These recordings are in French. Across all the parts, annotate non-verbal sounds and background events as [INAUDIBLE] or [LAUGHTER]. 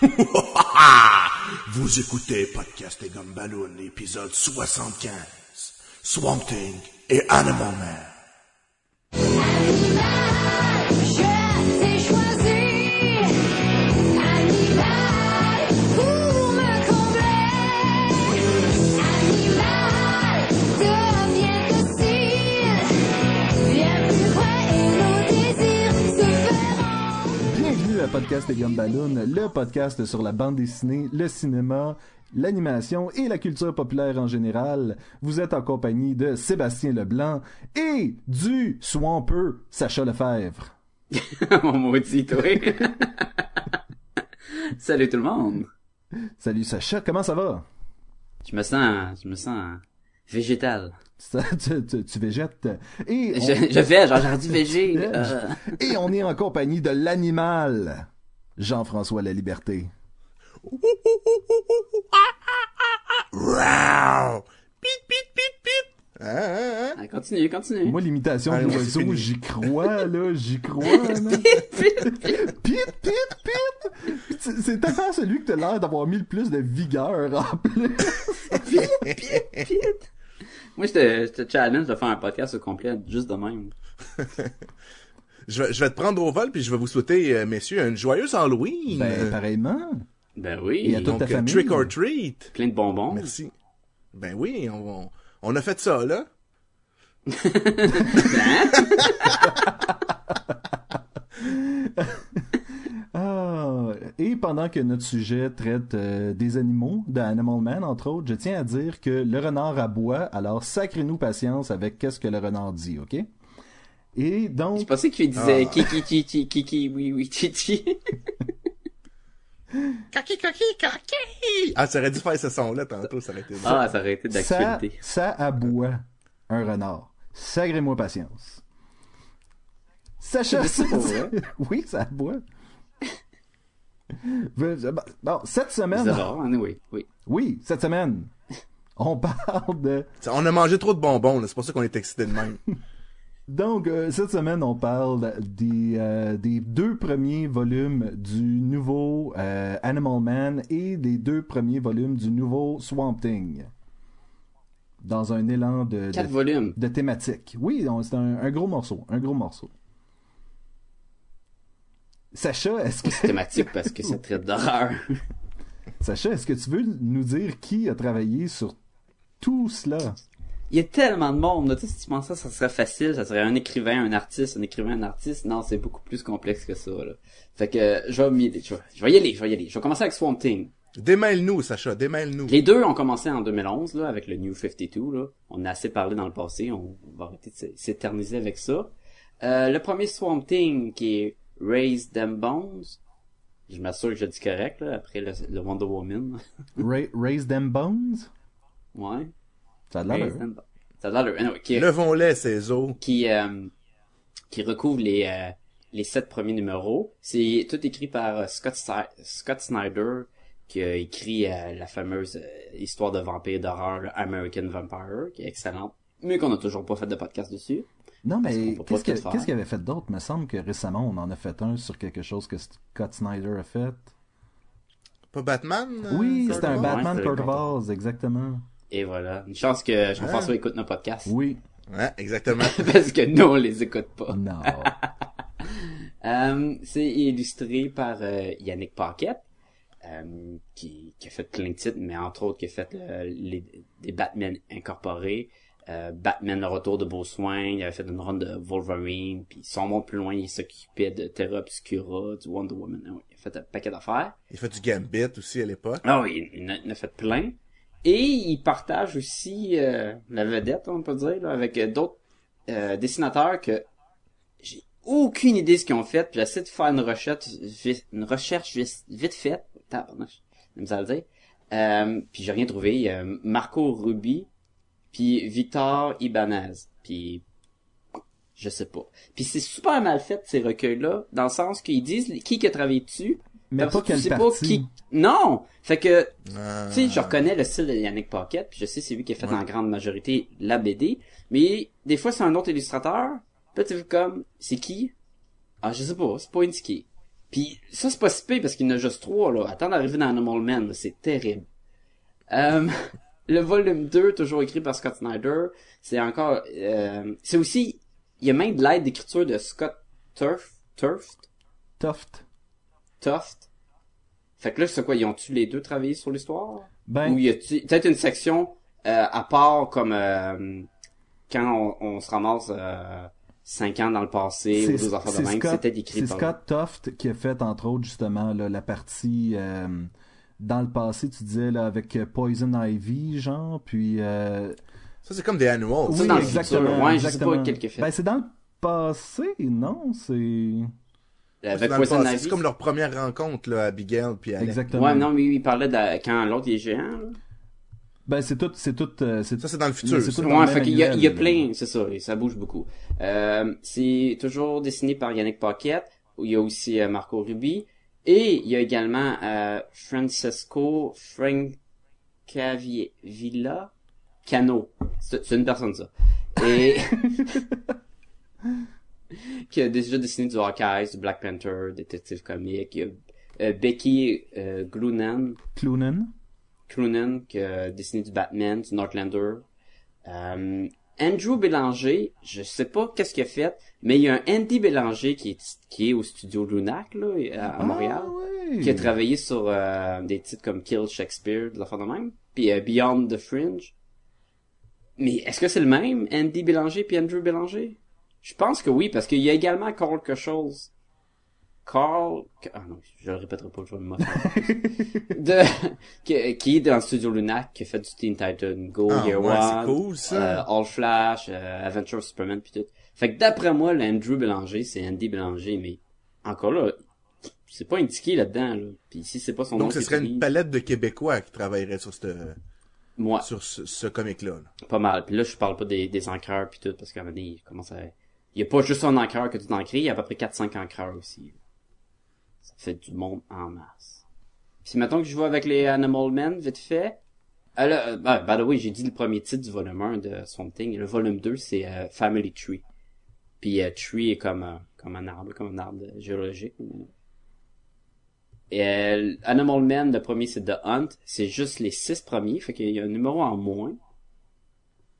[LAUGHS] Vous écoutez Podcast et Gumballoon, épisode 75. Swamp Thing et Animal Man. Podcast et Gumballoon, le podcast sur la bande dessinée, le cinéma, l'animation et la culture populaire en général. Vous êtes en compagnie de Sébastien Leblanc et du swampeux Sacha Lefebvre. [LAUGHS] Mon maudit, toi. [LAUGHS] Salut tout le monde. Salut Sacha, comment ça va? Je me sens, je me sens végétal. Ça, [LAUGHS] tu, tu- tu végètes. Et on, Je, je vais, dit végé. [LAUGHS] euh. [LAUGHS] et on est en compagnie de l'animal, Jean-François La Liberté. Wow! Pit, pit, pit, pit! Hein? Ah, Continue, continue. Moi, l'imitation Allez, de l'oiseau, j'y crois, là, j'y crois, là. Pit, pit, pit! C'est c'est tellement celui que t'as l'air d'avoir mis le plus de vigueur en plus. Moi, je te, je te challenge de faire un podcast au complet, juste de même. [LAUGHS] Je vais, je vais te prendre au vol puis je vais vous souhaiter, euh, messieurs, une joyeuse Halloween. Ben, pareillement. Ben oui. Et à toute donc, ta famille. trick or treat. Plein de bonbons. Merci. Ben oui, on, on, on a fait ça, là. [LAUGHS] [LAUGHS] Ah, et pendant que notre sujet traite euh, des animaux, de Animal Man entre autres, je tiens à dire que le renard aboie, alors sacrez-nous patience avec qu'est-ce que le renard dit, ok? Et Je donc, pensais qu'il disait Ah. kiki kiki kiki oui oui titi. Kaki, kaki, kaki! Ah, ça aurait dû faire ce son-là tantôt, ça aurait été. Ah, ça aurait été d'actualité. ça aboie un renard. Sacrez-moi patience. Sacha, [LAUGHS] oui, ça aboie. [LAUGHS] Bon, cette semaine, Bizarre, hein, oui, oui. oui, cette semaine, [LAUGHS] on parle de On a mangé trop de bonbons, c'est pour ça qu'on est excité de même. [LAUGHS] Donc, euh, cette semaine, on parle des, euh, des deux premiers volumes du nouveau euh, Animal Man et des deux premiers volumes du nouveau Swamp Thing. Dans un élan de, Quatre de, volumes. de thématique. Oui, c'est un, un gros morceau. Un gros morceau. Sacha, est-ce que, C'est thématique parce que ça traite d'horreur. [LAUGHS] Sacha, est-ce que tu veux nous dire qui a travaillé sur tout cela? Il y a tellement de monde. Tu sais, si tu pensais que ça serait facile, ça serait un écrivain, un artiste, un écrivain, un artiste. Non, c'est beaucoup plus complexe que ça, là. Fait que, euh, je vais m'y aller, je vais, je vais y aller, je vais y aller. Je vais commencer avec Swamp Thing. Démêle-nous, Sacha, démêle-nous. Les deux ont commencé en 2011, là, avec le New 52, là. On a assez parlé dans le passé, on va arrêter de s'éterniser avec ça. Euh, le premier Swamp Thing, qui est Raise Them Bones. Je m'assure que je dis correct, là, après le, le Wonder Woman. [LAUGHS] Ra- Raise Them Bones? ouais. Ça a de l'allure. Ça a l'air de- anyway, qui est- Levons-les, ces os. qui euh, qui recouvre les euh, les sept premiers numéros. C'est tout écrit par euh, Scott Scott Snyder qui a écrit euh, la fameuse euh, histoire de vampire d'horreur American Vampire qui est excellente. Mais qu'on a toujours pas fait de podcast dessus. Non, mais qu'est-ce qu'il avait fait d'autre? Il me semble que récemment, on en a fait un sur quelque chose que Scott Snyder a fait. Pas Batman? euh, Oui, c'était un? Batman Court le of Oz, exactement. Et voilà. Une chance que Jean-François écoute nos podcasts. Oui. Ouais, exactement. [LAUGHS] Parce que nous, on les écoute pas. Non. [LAUGHS] Euh, c'est illustré par euh, Yannick Paquette, qui, qui a fait plein de titres, mais entre autres qui a fait euh, les, des Batman incorporés, euh, Batman le retour de Beau Soin, il avait fait une run de Wolverine, puis son monde plus loin, il s'occupait de Terra Obscura, du Wonder Woman, Ah oui, il a fait un paquet d'affaires. Il fait du Gambit aussi à l'époque. Ah oui, il en a, il en a fait plein. Et il partage aussi euh, la vedette, on peut dire, là, avec euh, d'autres euh, dessinateurs que j'ai aucune idée de ce qu'ils ont fait. Puis j'essaie de faire une recherche, une recherche vis- vite faite. Misère à le dire. Euh, puis j'ai rien trouvé. Il y a Marco Ruby, puis Victor Ibanez. Puis je sais pas. Puis c'est super mal fait ces recueils-là, dans le sens qu'ils disent qui qui a travaillé dessus. Mais pas tu quelle sais partie. qui. Non! Fait que Ah. tu sais, je reconnais le style de Yannick Paquette, puis je sais c'est lui qui a fait Ouais. en grande majorité la BD, mais des fois c'est un autre illustrateur, puis tu comme, c'est qui? Ah, je sais pas, c'est pas indiqué. Puis ça, c'est pas si pire parce qu'il y en a juste trois, là. Attends d'arriver dans Animal Man, là, c'est terrible. Euh, [LAUGHS] le volume 2, toujours écrit par Scott Snyder, c'est encore... euh, c'est aussi... Il y a même de l'aide d'écriture de Scott Turf, Turft, Tuft. Tuft. Fait que là, c'est quoi, ils ont-tu les deux travaillé sur l'histoire? Ben, Ou y a-tu peut-être une section euh, à part comme euh, quand on, on se ramasse euh, cinq ans dans le passé ou deux affaires de même, c'était écrit C'est Scott Toft qui a fait, entre autres, justement, là, la partie euh, dans le passé, tu disais, là, avec Poison Ivy, genre, puis... euh, Ça, c'est comme des annuals. Ça, dans le futur, ouais, je sais pas quel qu'il a fait. Ben, c'est dans le passé, non? C'est... C'est avec le Poison. Ivy. C'est comme leur première rencontre, là, Abigail puis Alex. Exactement. Ouais, non, mais oui, il parlait de quand l'autre est géant. Là. Ben, c'est tout... C'est tout... euh, c'est- Ça, c'est dans le futur. c'est ça. tout dans Ouais, le fait même qu'il y a, il y a plein, c'est ça, et ça bouge beaucoup. Euh, c'est toujours dessiné par Yannick Paquette, où il y a aussi euh, Marco Ruby, et il y a également euh, Francesco Francavilla Cano. C'est c'est une personne, ça. Et... [LAUGHS] qui a déjà dessiné du Hawkeye, du Black Panther, Détective Comics. Il y a euh, Becky euh, Glunan, Cloonan. Croonan qui a dessiné du Batman, du Northlander. Euh, Andrew Bélanger, je sais pas qu'est-ce qu'il a fait, mais il y a un Andy Bélanger qui est, qui est au studio Lunac, là, à, à Montréal, Ah, ouais. qui a travaillé sur euh, des titres comme Kill Shakespeare, de la fin de même, puis euh, Beyond the Fringe. Mais est-ce que c'est le même, Andy Bélanger puis Andrew Bélanger? Je pense que oui, parce qu'il y a également quelque chose. Carl, ah non, je le répéterai pas, je vais me [LAUGHS] de, qui, qui est dans le studio Lunac, qui a fait du Teen Titan Go, Ah, Year ouais, One, cool, ça. euh, All Flash, euh, Adventure of Superman puis tout. Fait que d'après moi, l'Andrew Bélanger, c'est Andy Bélanger, mais encore là, c'est pas indiqué là-dedans, là. Puis si c'est pas son nom Donc, ce serait une palette de Québécois qui travaillerait sur, cette, moi, sur ce, ce comic-là. là. pas mal. Puis là, je parle pas des, des encreurs puis tout, parce qu'à un moment donné, il commence à... Il y a pas juste un encreur que tu t'encris, il y a à peu près 4-5 encreurs aussi. Fait du monde en masse. Puis mettons que je vois avec les Animal Men, vite fait. Ah là, euh, bah, by the way, j'ai dit le premier titre du volume 1 de Swamp. Le volume 2, c'est euh, Family Tree. Puis euh, Tree est comme, comme un arbre, comme un arbre géologique. Et Animal Man, le premier, c'est The Hunt. C'est juste les six premiers, fait qu'il y a un numéro en moins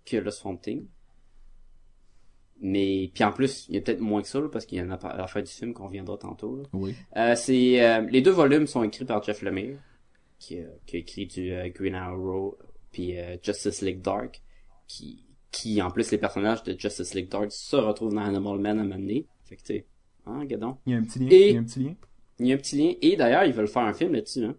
que le Swamp. Mais puis en plus, il y a peut-être moins que ça là, parce qu'il y en a à la fin du film qu'on viendra tantôt. là. Oui. Euh, c'est euh, les deux volumes sont écrits par Jeff Lemire, qui, euh, qui a écrit du euh, Green Arrow puis euh, Justice League Dark, qui qui en plus les personnages de Justice League Dark se retrouvent dans Animal Man à donné. Fait que tu sais, hein, gadon? Il y a un petit lien. Et- Il y a un petit lien. Il y a un petit lien et d'ailleurs ils veulent faire un film là-dessus hein.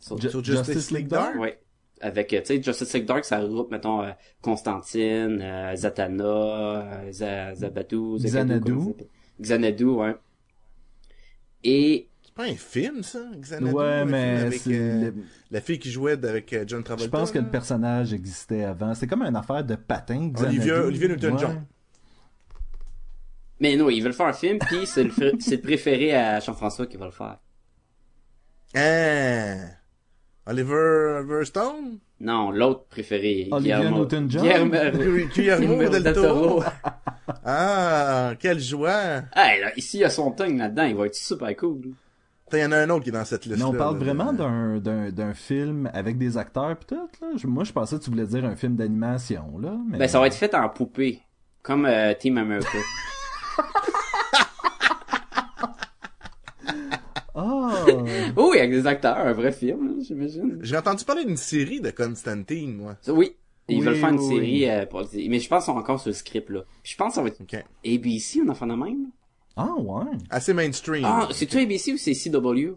Sur- Ju- Sur Justice League Dark? Ouais. Avec, euh, tu sais, Justice League Dark, ça regroupe, mettons, euh, Constantine, euh, Zatanna, euh, Za- Zabatu, Zagadou, Xanadu. Xanadu, ouais. Et, C'est pas un film, ça, Xanadu? Ouais, mais c'est euh, le- la fille qui jouait avec John Travolta. je pense que le personnage existait avant. C'est comme une affaire de patin. Olivia- Xanadu. Olivia Newton-John. mais non, ils veulent faire un film, puis c'est le, [LAUGHS] le préféré à Jean-François qui va le faire. Ah! Oliver, Oliver Stone? Non, l'autre préféré. Olivia Guillermo- Newton-John? Guillermo- Guillermo del Toro? Ah, quelle joie! hey, là, ici, il y a son tongue là-dedans, il va être super cool. Il y en a un autre qui est dans cette liste Mais on parle vraiment d'un, d'un, d'un film avec des acteurs pis tout, là. Je- moi, je pensais que tu voulais dire un film d'animation, là. Mais... Ben, ça va être fait en poupée. Comme euh, Team America. [LAUGHS] Ah! oh, [LAUGHS] oui, avec des acteurs, un vrai film, là, j'imagine. J'ai entendu parler d'une série de Constantine, moi. Ça, oui. Ils Oui, veulent faire une oui, série, oui. euh, pour mais je pense qu'ils sont encore sur le script, là. Puis je pense que ça va être OK. ABC, on en fait de même. ah, ouais. Assez mainstream. Ah, c'est-tu ABC ou c'est CW?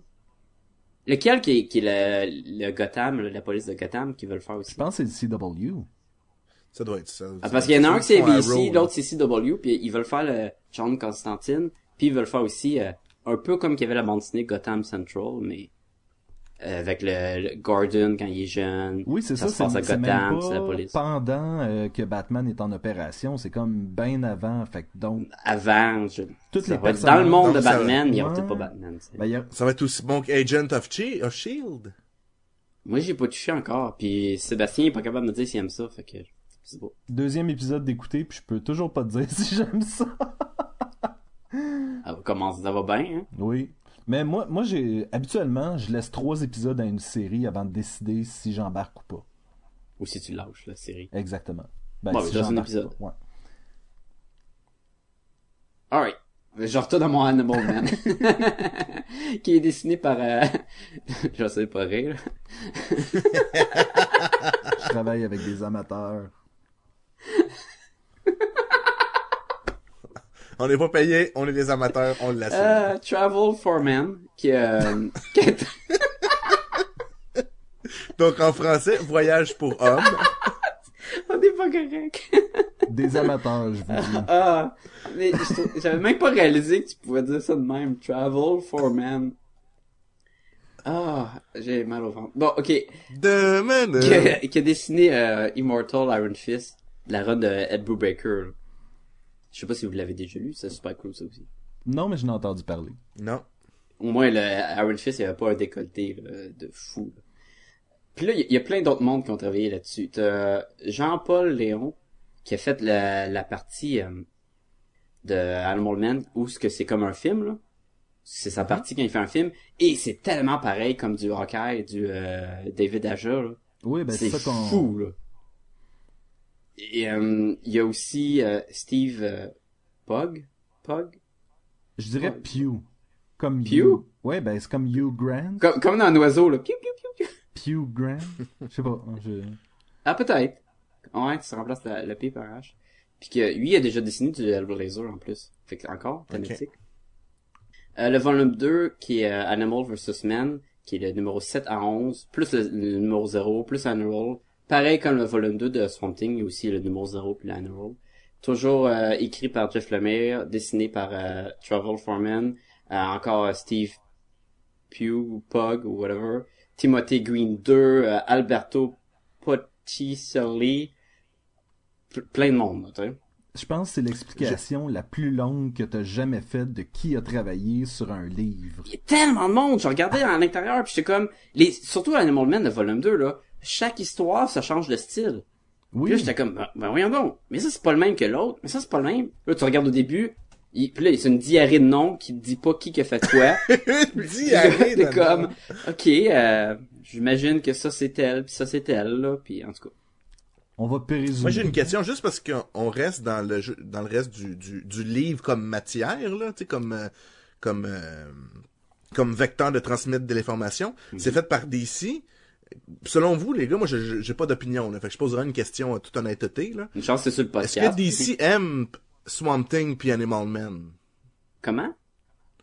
Lequel qui est, qui est le, le Gotham, là, la police de Gotham, qui veut le faire aussi? Je pense que c'est le CW. Ça doit être ça. Ah, parce qu'il y en a un qui c'est ABC, l'autre c'est CW, puis ils veulent faire le John Constantine, puis ils veulent faire aussi euh, un peu comme qu'il y avait la bande dessinée Gotham Central, mais euh, avec le, le Gordon quand il est jeune. Oui, c'est ça. se passe à Gotham, c'est la pas police. pendant euh, que Batman est en opération. C'est comme bien avant. Fait que donc, Avant, je... Toutes ça les dans le monde de ça- Batman, il a Ouais. peut-être pas Batman. ben, a- Ça va être aussi bon qu'Agent of, of Shield. Moi, j'ai pas touché encore, puis Sébastien est pas capable de me dire s'il aime ça, fait que c'est beau. deuxième épisode d'écouter, puis je peux toujours pas te dire [LAUGHS] si j'aime ça. Ça va commencer, ça va bien, hein? Oui. Mais moi, moi j'ai habituellement, je laisse trois épisodes à une série avant de décider si j'embarque ou pas. Ou si tu lâches la série. Exactement. Ben, Bon, si un épisode. pas, ouais. Alright. Je retourne à mon Animal Man. [LAUGHS] qui est dessiné par... Euh... [LAUGHS] je sais pas rire. [LAUGHS] Je travaille avec des amateurs. On n'est pas payé, on est des amateurs, on l'assume. Euh, Travel for Men, qui, euh, [LAUGHS] qui est... Donc en français, voyage pour hommes. On est pas correct. Des amateurs, je vous dis. Ah, mais j'avais même pas réalisé que tu pouvais dire ça de même. Travel for Men. Ah, j'ai mal au ventre. Bon, ok. Demain. Qui a, qui a dessiné euh, Immortal Iron Fist, la run de Ed Brubaker. Je sais pas si vous l'avez déjà lu, c'est super cool ça aussi. Non, mais je n'ai entendu parler. Non. Au moins, le Iron Fist, il y avait pas un décolleté là, de fou. là. Puis là, il y, a plein d'autres mondes qui ont travaillé là-dessus. T'as Jean-Paul Léon, qui a fait la, la partie euh, de Animal Man, où ce que c'est comme un film, là. C'est sa partie quand il fait un film. Et c'est tellement pareil comme du Hawkeye, du euh, David Aja, là. Oui, ben c'est c'est ça qu'on... fou, là. Et euh, il y a aussi euh, Steve euh, Pug. Pug? Je dirais. Pew. Comme Pew? Hugh. Ouais, ben c'est comme Hugh Grant. Comme, comme dans un oiseau, là. Piou, piou, piou. Pew Grant. Je sais pas. je- Ah, peut-être. Ouais, ça remplace la, le P par H. Puis que lui, il a déjà dessiné du Hellblazer en plus. Fait que encore, thématique. Euh, le volume 2, qui est euh, Animal vs. Man, qui est le numéro 7 à 11, plus le, le numéro 0, plus Animal. Pareil comme le volume 2 de Swamp Thing, il y a aussi le numéro 0 puis l'Animal. Toujours euh, écrit par Jeff Lemire, dessiné par euh, Travel Foreman, euh, encore euh, Steve Pugh Pug ou whatever. Timothy Green 2, euh, Alberto Botticelli, P- plein de monde, tu sais. Je pense que c'est l'explication la plus longue que t'as jamais faite de qui a travaillé sur un livre. Il y a tellement de monde, je regardais à l'intérieur puis j'étais comme, les, surtout Animal Man de volume 2 là, chaque histoire ça change de style. Puis là Oui, j'étais comme, ben, ben voyons donc, mais ça c'est pas le même que l'autre, mais ça c'est pas le même. Là tu regardes au début, il, puis là c'est une diarrhée de noms qui te dit pas qui a fait quoi. [LAUGHS] Diarrhée T'es de comme, nom. ok, euh, j'imagine que ça c'est elle, puis ça c'est elle là, puis en tout cas. on va pérésumer. Moi j'ai une question juste parce qu'on reste dans le jeu, dans le reste du, du, du livre comme matière là, tu sais comme euh, comme euh, comme vecteur de transmettre de l'information. C'est fait par DC. Selon vous les gars, moi j'ai pas d'opinion là, fait que je poserai une question à toute honnêteté là. Une chance c'est sur le Est-ce podcast. que DC aime Swamp Thing puis Animal Man? Comment?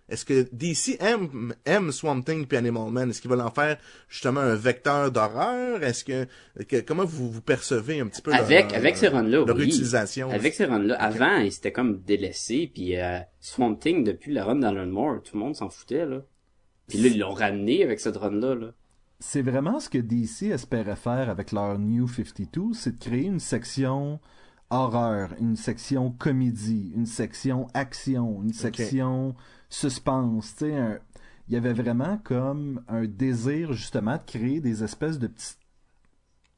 Est-ce que DC aime, aime Swamp Thing puis Animal Man? Est-ce qu'ils veulent en faire justement un vecteur d'horreur? Est-ce que, que- comment vous vous percevez un petit peu Avec, leur, avec ces runs-là, leur oui. utilisation? Avec ces runs-là. Avant, ils s'étaient comme délaissés, puis euh, Swamp Thing, depuis la run d'Alan Moore, tout le monde s'en foutait, là. Puis là, ils l'ont ramené avec cette run-là, là. C'est vraiment ce que DC espérait faire avec leur New 52, c'est de créer une section horreur, une section comédie, une section action, une section suspense. Tu sais, il y avait vraiment comme un désir justement de créer des espèces de petites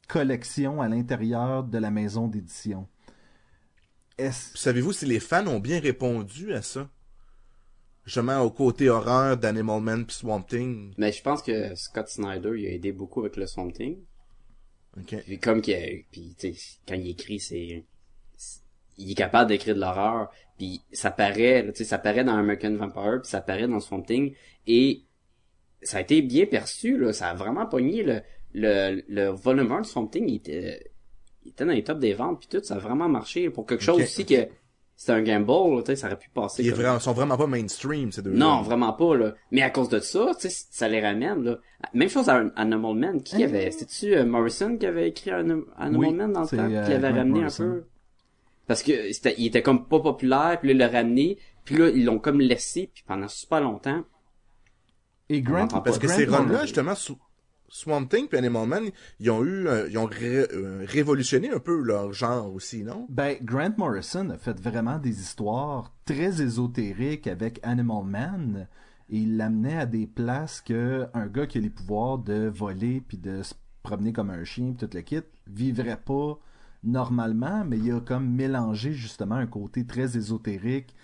collections à l'intérieur de la maison d'édition. Savez-vous si les fans ont bien répondu à ça? Justement, au côté horreur d'Animal Man puis Swamp Thing. Mais je pense que Scott Snyder, il a aidé beaucoup avec le Swamp Thing. Ok. Puis comme qu'il a- puis tu sais, quand il écrit, c'est... Il est capable d'écrire de l'horreur, puis ça paraît, tu sais, ça paraît dans American Vampire, puis ça paraît dans Swamp Thing, et ça a été bien perçu, là, ça a vraiment pogné le, le, le volume 1 de Swamp Thing, il était, il était dans les tops des ventes, puis tout, ça a vraiment marché, pour quelque chose aussi que c'était un gamble, là, tu sais, ça aurait pu passer. Ils vraiment- sont vraiment pas mainstream, ces deux non, vraiment pas, là. Mais à cause de ça, tu sais, ça les ramène, là. Même chose à Animal Man. Qui avait, c'était-tu euh, Morrison qui avait écrit Anim- Animal Oui, Man dans le temps? euh, qui l'avait ramené Morrison. un peu? Parce que c'était, il était comme pas populaire, puis là, il l'a ramené, puis là, ils l'ont comme laissé, puis pendant super longtemps. Et Grant. Parce que Grant ces runs-là, justement, Sw- Swamp Thing puis Animal Man, ils ont eu, euh, révolutionné un peu leur genre aussi, non? Ben, Grant Morrison a fait vraiment des histoires très ésotériques avec Animal Man et il l'amenait à des places que un gars qui a les pouvoirs de voler puis de se promener comme un chien puis tout le kit vivrait pas normalement, mais il a comme mélangé justement un côté très ésotérique,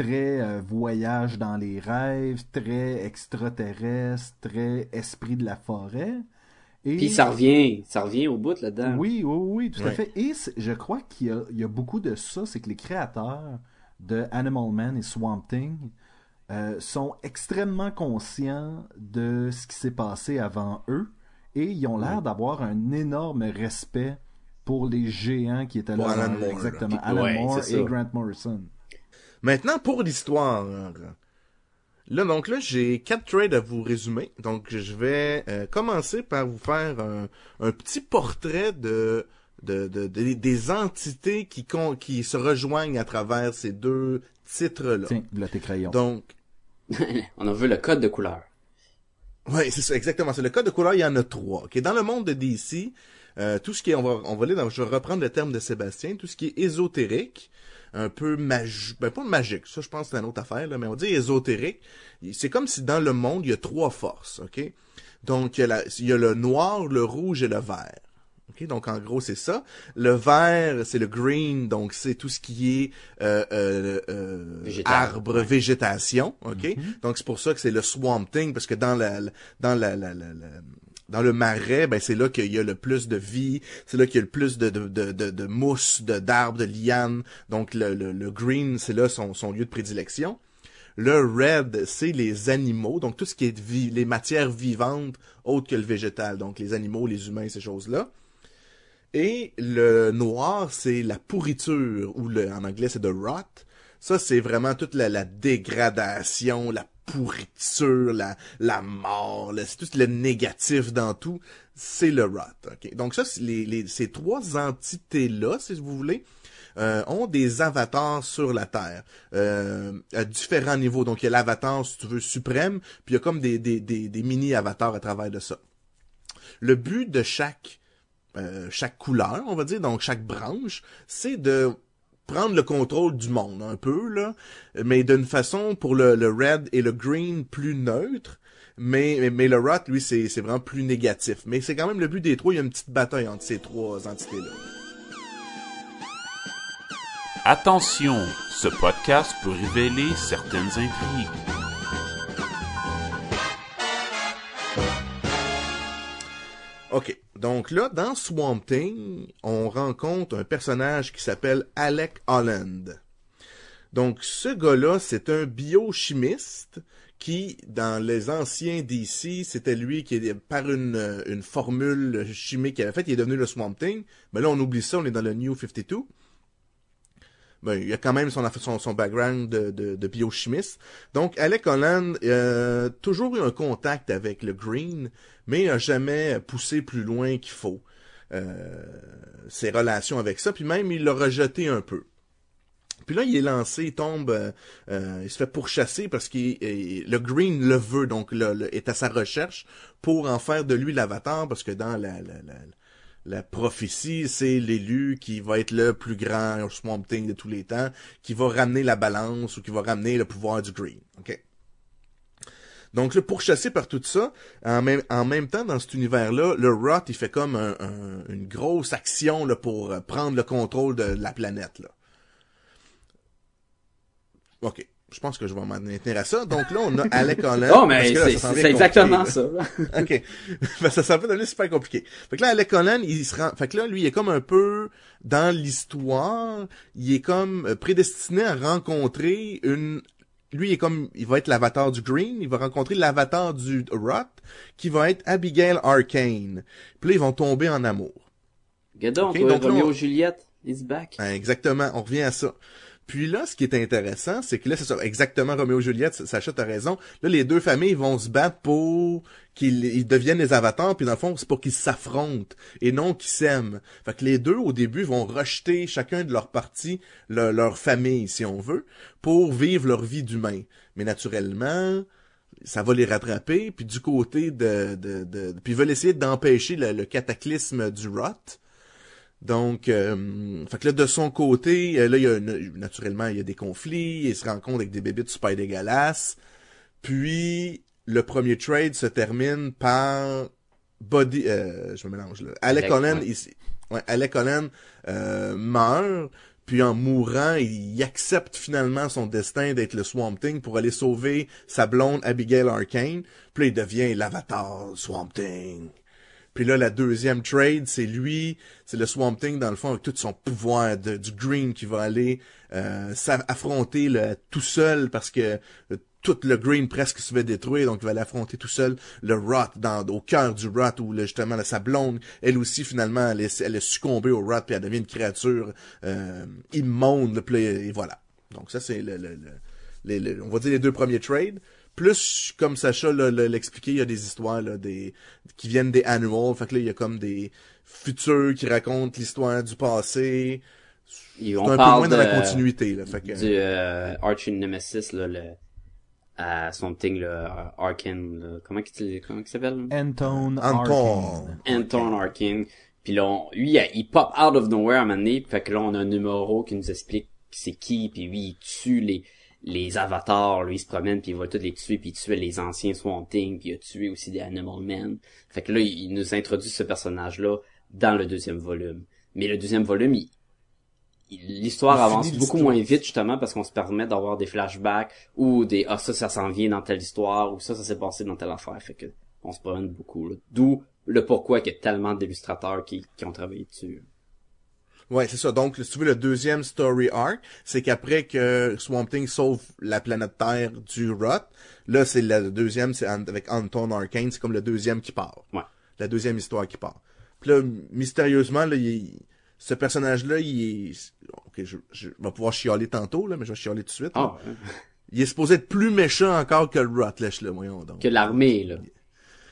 très euh, voyage dans les rêves, très extraterrestre, très esprit de la forêt. Et... Puis ça revient, ça revient au bout là-dedans. Oui, oui, oui, tout à fait. Et je crois qu'il y a, il y a beaucoup de ça, c'est que les créateurs de Animal Man et Swamp Thing euh, sont extrêmement conscients de ce qui s'est passé avant eux et ils ont l'air d'avoir un énorme respect pour les géants qui étaient Pour là. Alan. Moore, Exactement. là. Alan Ouais, Moore et. Grant Morrison. Maintenant, pour l'histoire. Là, donc là, j'ai quatre trades à vous résumer. Donc, je vais euh, commencer par vous faire un, un petit portrait de, de, de- de- des entités qui, con- qui se rejoignent à travers ces deux titres-là. Tiens, là tes crayons. Donc, [LAUGHS] On a vu le code de couleur. Oui, c'est ça, exactement. C'est le code de couleur, il y en a trois. Ok, Dans le monde de DC, euh, tout ce qui est, on va, on va aller dans, je vais reprendre le terme de Sébastien, tout ce qui est ésotérique, un peu magique, ben pas magique, ça je pense que c'est une autre affaire, là, mais on dit ésotérique. C'est comme si dans le monde, il y a trois forces, ok? Donc, il y a, la- il y a le noir, le rouge et le vert. Ok, donc en gros c'est ça. Le vert c'est le green, donc c'est tout ce qui est euh, euh, euh, Végétal, arbre, ouais. végétation. Ok, donc c'est pour ça que c'est le swamp thing parce que dans la la- dans la, la, la- la- dans le marais, ben c'est là qu'il y a le plus de vie, c'est là qu'il y a le plus de de, de, de, de mousse, de d'arbres, de lianes. Donc le, le, le green c'est là son, son lieu de prédilection. Le red, c'est les animaux, donc tout ce qui est vi- les matières vivantes autres que le végétal, donc les animaux, les humains, ces choses-là. Et le noir, c'est la pourriture, ou le, en anglais, c'est the rot. Ça, c'est vraiment toute la, la dégradation, la pourriture, la, la mort, c'est tout le négatif dans tout. C'est le rot. ok? Donc ça, ces trois entités-là, si vous voulez, euh, ont des avatars sur la Terre euh, à différents niveaux. Donc il y a l'avatar, si tu veux, suprême, puis il y a comme des, des, des, des mini-avatars à travers de ça. Le but de chaque euh, chaque couleur, on va dire, donc chaque branche, c'est de prendre le contrôle du monde un peu là, mais d'une façon pour le, le red et le green plus neutre. Mais, mais le rot, lui, c'est c'est vraiment plus négatif. Mais c'est quand même le but des trois. Il y a une petite bataille entre ces trois entités-là. Attention, ce podcast peut révéler certaines intrigues. OK. Donc là, dans Swamp Thing, on rencontre un personnage qui s'appelle Alec Holland. Donc ce gars-là, c'est un biochimiste qui, dans les anciens DC, c'était lui qui, par une, une formule chimique qu'il avait faite, il est devenu le Swamp Thing. Mais là, on oublie ça, on est dans le New 52. Ben, il a quand même son, background de, biochimiste. Donc, Alec Holland a toujours eu un contact avec le Green, mais a jamais poussé plus loin qu'il faut euh, ses relations avec ça. Puis même, il l'a rejeté un peu. Puis là, il est lancé, il tombe, euh, euh, il se fait pourchasser parce que le Green le veut, donc le, est à sa recherche pour en faire de lui l'avatar, parce que dans la, la prophétie, c'est l'élu qui va être le plus grand Swamp Thing de tous les temps, qui va ramener la balance ou qui va ramener le pouvoir du Green. OK? Donc là, pourchassé par tout ça, en même, temps, dans cet univers-là, le Rot, il fait comme un- un- une grosse action pour euh, prendre le contrôle de la planète. Là. OK. Je pense que je vais m'en tenir à ça. Donc là, on a [LAUGHS] Alec Holland. Oh, mais c'est ça exactement ça. [LAUGHS] OK. [LAUGHS] ben, ça, ça peut devenir super compliqué. Fait que là, Alec Holland, il se rend... Fait que là, lui, il est comme un peu dans l'histoire, il est comme euh, prédestiné à rencontrer une... Lui, il est comme... Il va être l'avatar du Green, il va rencontrer l'avatar du Rot, qui va être Abigail Arcane. Puis là, ils vont tomber en amour. Gadon, Ok, toi, donc Romeo on- Juliette, is back. Ben, exactement, on revient à ça. Puis là, ce qui est intéressant, c'est que là, c'est ça, exactement, Roméo et Juliette, Sacha, t'as raison. Là, les deux familles vont se battre pour qu'ils ils deviennent les avatars, puis dans le fond, c'est pour qu'ils s'affrontent, et non qu'ils s'aiment. Fait que les deux, au début, vont rejeter chacun de leur partie, le- leur famille, si on veut, pour vivre leur vie d'humain. Mais naturellement, ça va les rattraper, puis du côté de... de, de, puis ils veulent essayer d'empêcher le, le cataclysme du rot. Donc, euh, fait que là, de son côté, euh, là, il y a une- naturellement, il y a des conflits, il se rencontre avec des bébés super dégueulasses. Puis, le premier trade se termine par Body... Euh, je me mélange là. Alec Alec, Holland, ouais. ouais, Alec Holland euh, meurt, Puis en mourant, il accepte finalement son destin d'être le Swamp Thing pour aller sauver sa blonde Abigail Arcane. Puis là, il devient l'avatar Swamp Thing. Puis là, la deuxième trade, c'est lui, c'est le Swamp Thing, dans le fond, avec tout son pouvoir de- du Green qui va aller euh, le, tout seul parce que euh, tout le Green presque se fait détruire, donc il va aller affronter tout seul le Rot dans, au cœur du Rot où justement là, sa blonde, elle aussi finalement, elle est, elle est succombée au Rot puis elle devient une créature euh, immonde, et voilà. Donc ça, c'est le, le, le- on va dire les deux premiers trades. Plus, comme Sacha l'a- l'a- l'expliqué, il y a des histoires là, des, qui viennent des annuals. Fait que là, il y a comme des futurs qui racontent l'histoire du passé. C'est on un peu parle moins dans la de- continuité. Là, fait que, du euh, Arch Nemesis, là, le, à son thing, le Arkin, là. comment qu'il s'appelle? Anton Anton. Arkin. Anton Arkin. Puis là, on- lui, il, il pop out of nowhere à un moment donné, fait que là, on a un numéro qui nous explique c'est qui, puis lui, il tue les les avatars, lui, il se promène, puis il va tous les tuer, puis il tuait les anciens Swamp Thing, puis il a tué aussi des Animal Men. Fait que là, il, nous introduit ce personnage-là dans le deuxième volume. Mais le deuxième volume, il- l'histoire avance beaucoup moins vite, justement, parce qu'on se permet d'avoir des flashbacks, ou des « Ah, ça, ça s'en vient dans telle histoire », ou « Ça, ça s'est passé dans telle affaire », fait que on se promène beaucoup, là. D'où le pourquoi qu'il y a tellement d'illustrateurs qui, qui ont travaillé dessus. Ouais, c'est ça. Donc, si tu veux, le deuxième story arc, c'est qu'après que Swamp Thing sauve la planète Terre du Rot, là, c'est le deuxième, c'est avec Anton Arcane, c'est comme le deuxième qui part. Ouais. La deuxième histoire qui part. Puis là, mystérieusement, là, il ce personnage-là, il est... Ok, je, je vais pouvoir chialer tantôt, là, mais je vais chialer tout de suite. ouais. Il est supposé être plus méchant encore que le Rot, lèche là, voyons donc. que l'armée, là. Tu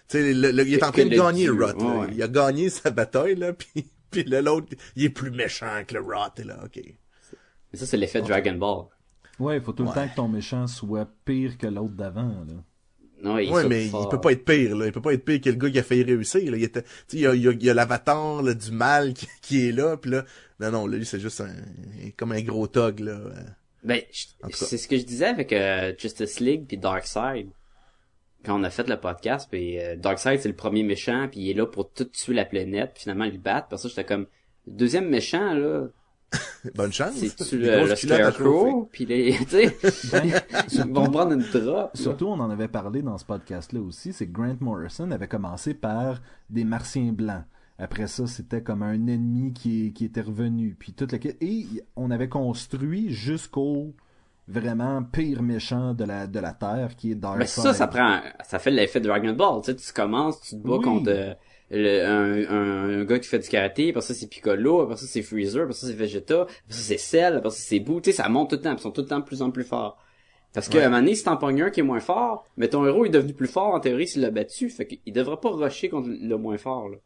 sais, le- le- il est en train de gagner le Rot. là. ouais. Il a gagné sa bataille, là, [LAUGHS] puis, [LAUGHS] puis le- l'autre, il est plus méchant que le Rot, et là, ok. Mais ça, c'est l'effet Dragon Ball. Ouais, il faut tout le Ouais. temps que ton méchant soit pire que l'autre d'avant. là. Non, il est Ouais, mais fort. il peut pas être pire, là. Il peut pas être pire que le gars qui a failli réussir, là. Il était, tu sais, il y a, il y a, il y a l'avatar, là, du mal qui, qui est là, puis là, non, non, lui, c'est juste un, comme un gros tog, là. Ben, c'est ce que je disais avec euh, Justice League puis Darkseid. Quand on a fait le podcast, puis euh, Darkseid c'est le premier méchant, puis il est là pour tout tuer la planète, puis finalement il le bat. Parce que j'étais comme le deuxième méchant là, [LAUGHS] Bonne chance. c'est le. Scarecrow, puis les, [LAUGHS] tu sais, [LAUGHS] ils vont prendre une drop. là. Surtout, on en avait parlé dans ce podcast-là aussi, c'est que Grant Morrison avait commencé par des martiens blancs. Après ça, c'était comme un ennemi qui, qui était revenu. Puis toute la... Et on avait construit jusqu'au vraiment pire méchant de la, de la Terre, qui est Darkseid. Ben ça, ça prend, ça fait l'effet Dragon Ball. Tu sais, tu commences, tu te bats Oui. contre euh, le- un, un, un gars qui fait du karaté, après ça c'est Piccolo, après ça c'est Freezer, après ça c'est Vegeta, après ça c'est Cell, après ça c'est Boo. Tu sais, ça monte tout le temps, puis ils sont tout le temps de plus en plus forts. Parce qu'à un moment donné, si t'en pognes un qui est moins fort, mais ton héros est devenu plus fort en théorie s'il l'a battu, fait qu'il devrait pas rusher contre le moins fort. Là.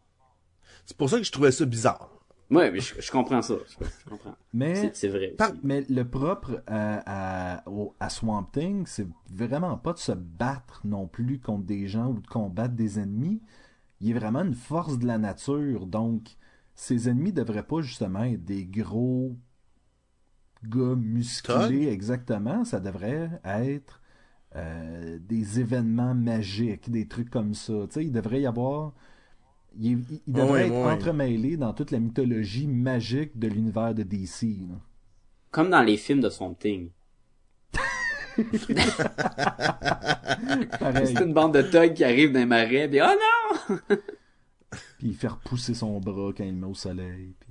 C'est pour ça que je trouvais ça bizarre. Ouais, mais je, je comprends ça. Je, je comprends. Mais C'est, vrai. Par-. Mais le propre à, à, au- à Swamp Thing, c'est vraiment pas de se battre non plus contre des gens ou de combattre des ennemis. Il est vraiment une force de la nature. Donc, ses ennemis devraient pas justement être des gros gars musclés exactement. Ça devrait être euh, des événements magiques, des trucs comme ça. Tu sais, il devrait y avoir. Il, il- il devrait être entremêlé dans toute la mythologie magique de l'univers de DC. là. Comme dans les films de Swamp Thing. C'est une bande de thugs qui arrivent dans les marais, pis oh non! Puis faire pousser son bras quand il le met au soleil. Puis...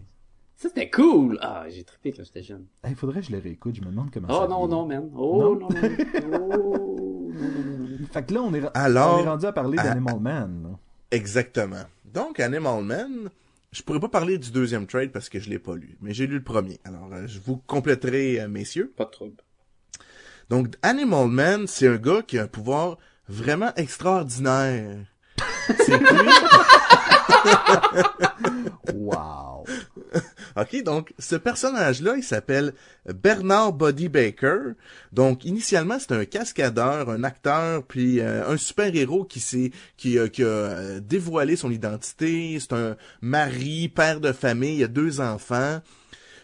Ça c'était cool! Ah, j'ai trippé quand j'étais jeune. Il faudrait que je le réécoute. Je me demande comment Oh ça non, non, man. Oh Non? non, non. Oh, non, non, non, non. Fait que là, on est, Alors- on est rendu à parler Ah. d'Animal Man. là. Exactement. Donc, Animal Man, je pourrais pas parler du deuxième trade parce que je l'ai pas lu, mais j'ai lu le premier. Alors, euh, je vous compléterai, euh, messieurs. Pas de trouble. Donc, Animal Man, c'est un gars qui a un pouvoir vraiment extraordinaire. C'est [LAUGHS] lui... Wow. [LAUGHS] OK, donc ce personnage-là, il s'appelle Bernard Buddy Baker. Donc initialement, c'est un cascadeur, un acteur, puis euh, un super-héros qui s'est qui, a- qui a euh, dévoilé son identité. C'est un mari, père de famille, il a deux enfants.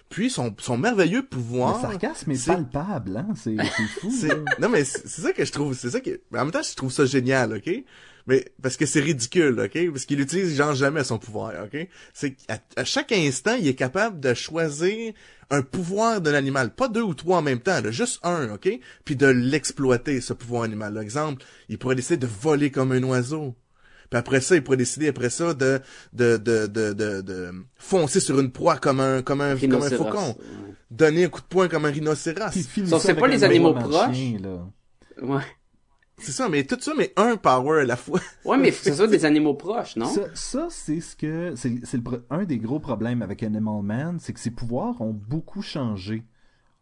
Puis son, son merveilleux pouvoir. le sarcasme est, palpable, hein? C'est fou. [LAUGHS] non mais c'est ça que je trouve c'est ça que en même temps je trouve ça génial ok? Mais parce que c'est ridicule, ok? Parce qu'il utilise genre jamais son pouvoir, ok? C'est qu'à à chaque instant, il est capable de choisir un pouvoir d'un animal, pas deux ou trois en même temps, là, juste un, ok? Puis de l'exploiter ce pouvoir animal. Exemple, il pourrait décider de voler comme un oiseau. Puis après ça, il pourrait décider après ça de de de de de, de foncer sur une proie comme un comme un comme un faucon, donner un coup de poing comme un rhinocéros. Ça c'est pas les animaux de proches? chien, là. Ouais. C'est ça, mais tout ça, mais un power à la fois. Ouais, mais faut que ce soit des [LAUGHS] animaux proches, non? Ça, ça, c'est ce que c'est c'est un des gros problèmes avec Animal Man, c'est que ses pouvoirs ont beaucoup changé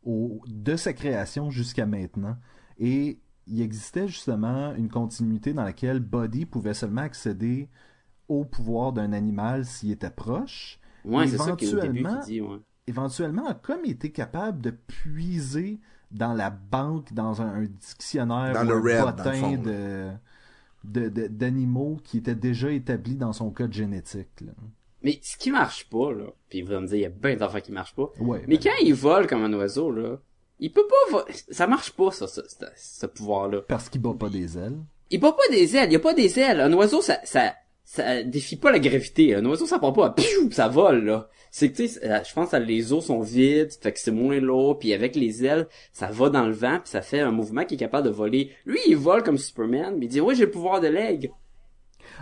au, de sa création jusqu'à maintenant. Et il existait justement une continuité dans laquelle Buddy pouvait seulement accéder au pouvoir d'un animal s'il était proche. Ouais, c'est ça qu'il dit, ouais. Éventuellement, comme il était capable de puiser dans la banque, dans un, un dictionnaire Dans ou le un Red, fond, de d'animaux qui étaient déjà établis dans son code génétique. Là. Mais ce qui marche pas, là, puis vous allez me dire, il y a bien d'enfants qui marchent pas. Ouais, Mais ben, quand il vole comme un oiseau, là, il peut pas Ça marche pas, ça, ce, ce, ce pouvoir-là. parce qu'il bat pas des ailes. Il bat pas des ailes, il y a pas des ailes. Un oiseau, ça, ça, ça défie pas la gravité. Un oiseau, ça prend pas, piou, ça vole, là. C'est que, tu sais, euh, je pense que les os sont vides, fait que c'est moins lourd, puis avec les ailes, ça va dans le vent, puis ça fait un mouvement qui est capable de voler. Lui, il vole comme Superman, mais il dit, ouais, j'ai le pouvoir de l'aigle.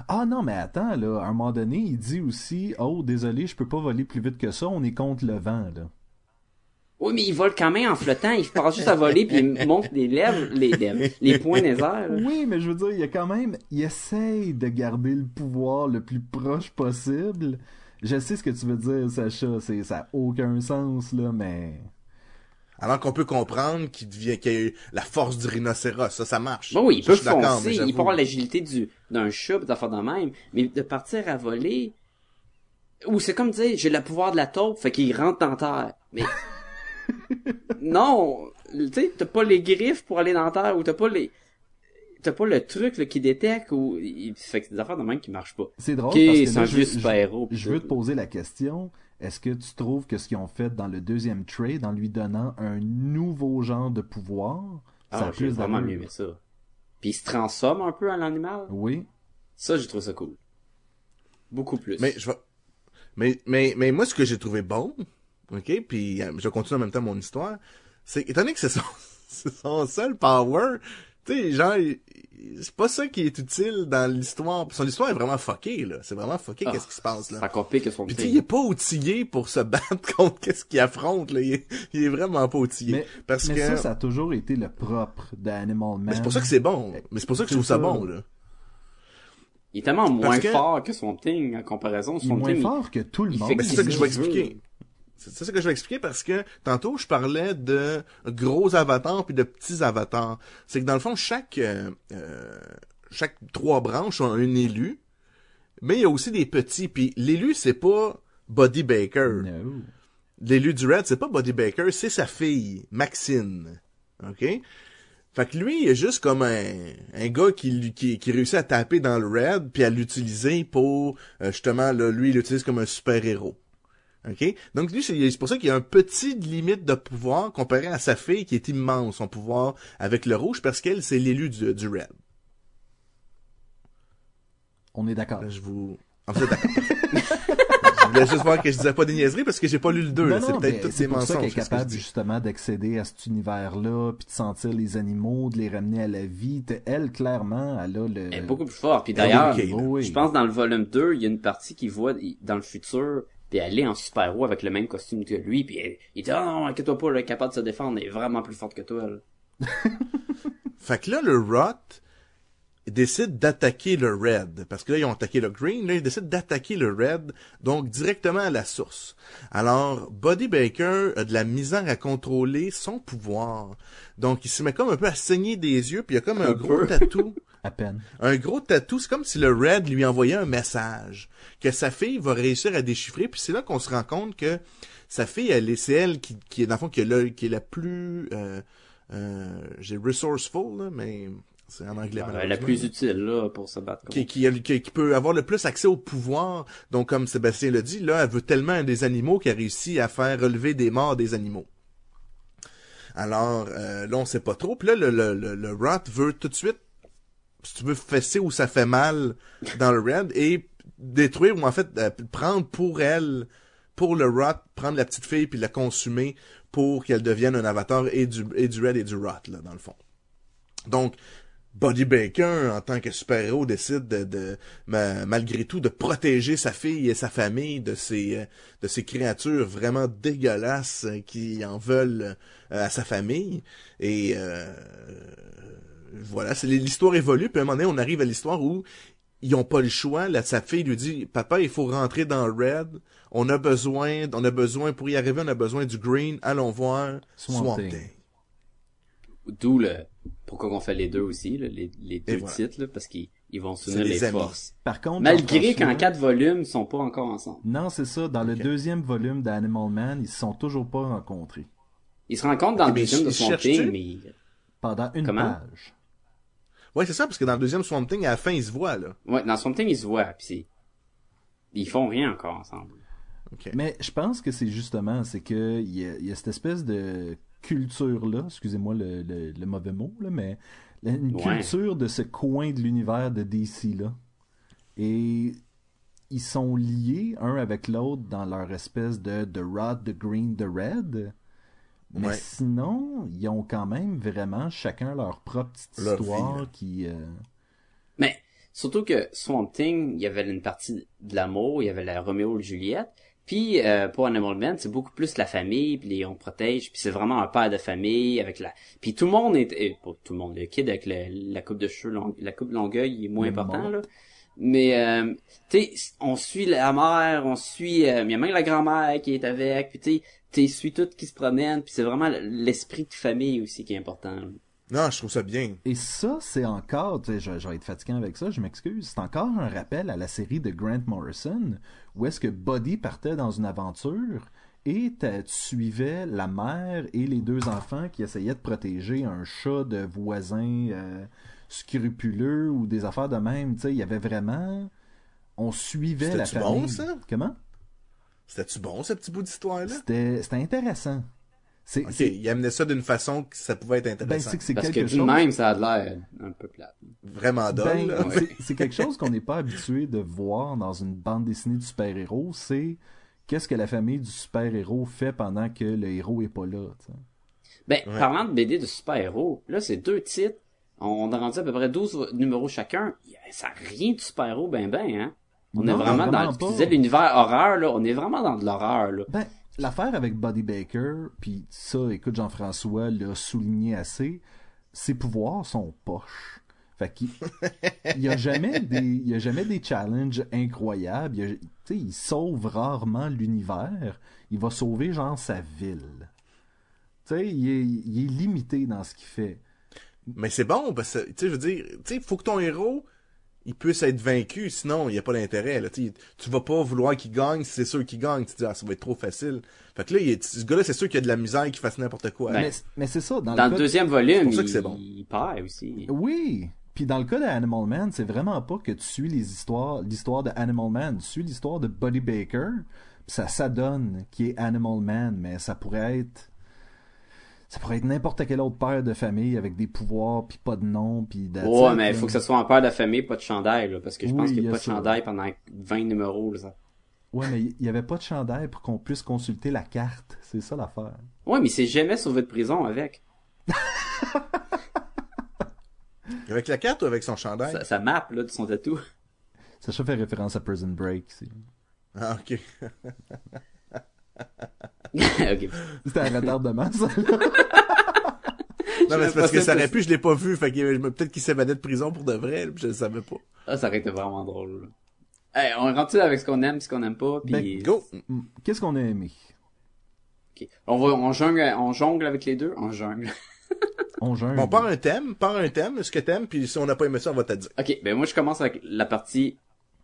Ah non, mais attends, là, à un moment donné, il dit aussi Oh, désolé, je peux pas voler plus vite que ça, on est contre le vent, là. Oui, mais il vole quand même en flottant, il passe juste à voler, puis il [LAUGHS] monte les lèvres, les lèvres, les poings des airs. Oui, mais je veux dire, il y a quand même. Il essaye de garder le pouvoir le plus proche possible. Je sais ce que tu veux dire, Sacha, c'est, ça a aucun sens, là, mais. Alors qu'on peut comprendre qu'il devient qu'il y a eu la force du rhinocéros, ça, ça marche. Bon, oui, il Ça, peut foncer, il peut avoir l'agilité du, d'un chat, pis d'affaires de même, mais de partir à voler, ou c'est comme dire, j'ai le pouvoir de la taupe, fait qu'il rentre dans terre. Mais, [LAUGHS] non, tu sais, t'as pas les griffes pour aller dans terre, ou t'as pas les, t'as pas le truc, là, qui détecte, ou, il fait que c'est des affaires de même qui marchent pas. C'est drôle Ok, parce que c'est là, un je, vieux je- super-héros, pis je veux te poser la question. Est-ce que tu trouves que ce qu'ils ont fait dans le deuxième trade, en lui donnant un nouveau genre de pouvoir, ça Ah, a j'ai plus vraiment mieux aimé ça. Puis il se transforme un peu en animal? Oui. Ça, j'ai trouvé ça cool. Beaucoup plus. Mais je vais... mais, mais, mais moi, ce que j'ai trouvé bon, ok, puis euh, je continue en même temps mon histoire, c'est, étant donné que c'est son, [LAUGHS] c'est son seul power, tu sais, genre, c'est pas ça qui est utile dans l'histoire. Son histoire est vraiment fuckée, là. C'est vraiment fucké, Ah, qu'est-ce qui se passe, C'est là. encore pire que son Puis tu sais, il est pas outillé pour se [LAUGHS] battre contre qu'est-ce qu'il affronte, là. Il est, il est vraiment pas outillé. Mais, parce mais que... ça, ça a toujours été le propre d'Animal Man. Mais c'est pour ça que c'est bon. Mais c'est pour ça que je trouve ça ça. bon, là. Il est tellement moins que- fort que son thing en comparaison. Il est Son moins thing, fort que tout le monde. Mais c'est ça que je vais veut. expliquer. C'est ça que je vais expliquer parce que tantôt je parlais de gros avatars puis de petits avatars. C'est que dans le fond chaque euh, euh, chaque trois branches ont un élu, mais il y a aussi des petits. Puis l'élu c'est pas Buddy Baker. No. L'élu du Red c'est pas Buddy Baker, c'est sa fille Maxine. Ok? Fait que lui, il est juste comme un, un gars qui, qui, qui réussit à taper dans le Red puis à l'utiliser pour, euh, justement, là, lui, il l'utilise comme un super-héros. OK? Donc, lui, c'est c'est pour ça qu'il y a un petit limite de pouvoir comparé à sa fille qui est immense, son pouvoir avec le rouge, parce qu'elle, c'est l'élu du, du Red. On est d'accord. Là, je vous... En fait, d'accord. [LAUGHS] je voulais juste voir que je disais pas des niaiseries parce que j'ai pas lu le 2. Non, C'est non, peut-être mais tous c'est des pour ça mensonges. qu'elle est c'est capable justement d'accéder à cet univers-là, puis de sentir les animaux, de les ramener à la vie. Elle, clairement, elle a le... Elle est beaucoup plus fort. Puis d'ailleurs, je pense dans le volume 2, il y a une partie qui voit dans le futur, puis elle est en super-héros avec le même costume que lui, puis elle- il dit « Ah non, inquiète-toi pas, elle est capable de se défendre, elle est vraiment plus forte que toi. [LAUGHS] Fait que là, le Rot décide d'attaquer le Red. Parce que là, ils ont attaqué le Green. Là, ils décident d'attaquer le Red, donc directement à la source. Alors, Buddy Baker a de la misère à contrôler son pouvoir. Donc, il se met comme un peu à saigner des yeux, puis il y a comme un, Un gros tatou. [LAUGHS] À peine. Un gros tatou, c'est comme si le Red lui envoyait un message que sa fille va réussir à déchiffrer. Puis c'est là qu'on se rend compte que sa fille, elle est, c'est elle qui, qui est dans le fond qui est, la, qui est la plus, euh, euh, j'ai resourceful là, mais c'est en anglais. La plus utile là pour se battre. qui, contre. qui, qui- qui peut avoir le plus accès au pouvoir. Donc, comme Sébastien l'a dit, là, elle veut tellement des animaux qu'elle réussit à faire relever des morts des animaux. Alors, euh, là, on sait pas trop. Puis là, le, le, le, le Rot veut tout de suite si tu veux, fesser où ça fait mal dans le Red et détruire ou en fait euh, prendre pour elle, pour le Rot, prendre la petite fille puis la consumer pour qu'elle devienne un avatar et du, et du Red et du Rot, là, dans le fond. Donc, Buddy Baker, en tant que super-héros, décide de, de ma- malgré tout, de protéger sa fille et sa famille de ces, euh, de ces créatures vraiment dégueulasses qui en veulent euh, à sa famille. Et euh, voilà, c'est l'histoire évolue. Puis à un moment donné, on arrive à l'histoire où ils ont pas le choix. Là, sa fille lui dit, papa, il faut rentrer dans Red. On a besoin, on a besoin pour y arriver, on a besoin du Green. Allons voir Swamp. D'où le pourquoi on fait les deux aussi, là, les, les deux voilà. titres, là, parce qu'ils ils vont s'unir des les amis. forces. Par contre, Malgré qu'en quatre volumes, ils sont pas encore ensemble. Non, c'est ça. Dans le deuxième volume d'Animal Man, ils se sont toujours pas rencontrés. Ils se rencontrent dans le Mais deuxième de Swamp? Thing, mais Pendant une Comment? page. Ouais, c'est ça, parce que dans le deuxième Swamp Thing, à la fin, ils se voient, là. ouais, dans Swamp Thing, ils se voient, puis c'est... Ils font rien encore ensemble. Mais je pense que c'est justement, c'est que il y, a- il y a cette espèce de culture-là, excusez-moi le, le- le mauvais mot, là, mais une Ouais. culture de ce coin de l'univers de DC-là. Et ils sont liés un avec l'autre dans leur espèce de The Rod, The Green, The Red. Mais Ouais. sinon, ils ont quand même vraiment chacun leur propre petite Leur histoire qui... euh, Mais, surtout que Swamp Thing, il y avait une partie de l'amour, il y avait la Roméo et Juliette, puis euh, pour Animal Man, c'est beaucoup plus la famille, puis les- on protège, puis c'est vraiment un père de famille avec la... Puis tout le monde est... euh, pas tout le monde, le kid avec le- la coupe de cheveux, long- la coupe longueuil, il est moins important, là. Mais, euh, tu sais, on suit la mère, on suit... euh, il y a même la grand-mère qui est avec, puis tu sais, tu suis tout qui se promène, puis c'est vraiment l'esprit de famille aussi qui est important. Non, je trouve ça bien. Et ça, c'est encore, tu sais, je, je vais être fatiguant avec ça, je m'excuse, c'est encore un rappel à la série de Grant Morrison, où est-ce que Buddy partait dans une aventure et t'as- tu suivais la mère et les deux enfants qui essayaient de protéger un chat de voisins euh, scrupuleux ou des affaires de même, tu sais, il y avait vraiment... On suivait la famille. bon, ça? Comment? C'était-tu bon, ce petit bout d'histoire-là? C'était c'était intéressant. C'est il amenait ça d'une façon que ça pouvait être ben, intéressant. c'est que c'est Parce que chose... même, ça a l'air un peu plate. Vraiment dole, Ben, là. c'est- [LAUGHS] c'est quelque chose qu'on n'est pas habitué de voir dans une bande dessinée de super-héros, c'est qu'est-ce que la famille du super-héros fait pendant que le héros est pas là. Ben, Ouais. parlant de BD de super-héros, là, c'est deux titres. On a rendu à peu près 12 numéros chacun. Ça a rien de super-héros ben ben, hein. On Non, est vraiment dans, tu disais l'univers horreur, là. On est vraiment dans de l'horreur, là. Ben, l'affaire avec Buddy Baker, puis ça, écoute, Jean-François l'a souligné assez, ses pouvoirs sont poches. Fait qu'il il y a jamais des il y a jamais des challenges incroyables, Il a- tu sais, il sauve rarement l'univers, il va sauver genre sa ville. Tu sais, il est, il est limité dans ce qu'il fait. Mais c'est bon, parce que, tu sais, je veux dire, tu sais, faut que ton héros, il puisse être vaincu, sinon, il n'y a pas d'intérêt, là. Tu vas pas vouloir qu'il gagne si c'est sûr qu'il gagne. Tu te dis, ah, ça va être trop facile. Fait que là, il est- ce gars-là, c'est sûr qu'il y a de la misère qu'il fasse n'importe quoi. Ben, mais mais c'est ça dans, Dans le deuxième volume, pour ça que il, c'est bon. il perd aussi. Oui. Puis dans le cas d'Animal Man, c'est vraiment pas que tu suis les histoires, l'histoire de Animal Man, tu suis l'histoire de Buddy Baker. Ça s'adonne qui est Animal Man, mais ça pourrait être ça pourrait être n'importe quel autre père de famille avec des pouvoirs puis pas de nom puis that's Ouais, mais il faut que ce soit un père de famille, pas de chandail, là. Parce que je Oui, pense qu'il il n'y y a a pas de ça. chandail pendant 20 numéros, là. ça. Ouais, mais il y avait pas de chandail pour qu'on puisse consulter la carte, c'est ça l'affaire. Ouais, mais c'est jamais sauvé de prison avec. [LAUGHS] Avec la carte ou avec son chandail? Ça, ça map, là, de son tatou. Ça fait référence à Prison Break. c'est- Ah, ok. [LAUGHS] [LAUGHS] ok. C'était un retardement, ça. là. Non, mais c'est parce que ça aurait pu, je l'ai pas vu. Fait que euh, peut-être qu'il s'évadait de prison pour de vrai, je le savais pas. Ah, ça aurait été vraiment drôle, là. Hey, on rentre avec ce qu'on aime, ce qu'on aime pas, puis... Ben, Go! Mm, Qu'est-ce qu'on a aimé? Ok. On va, on jongle, on jongle avec les deux? On jongle. On jungle. Bon, par un thème, par un thème, ce que t'aimes, puis si on n'a pas aimé ça, on va te dire. Ok, ben moi je commence avec la partie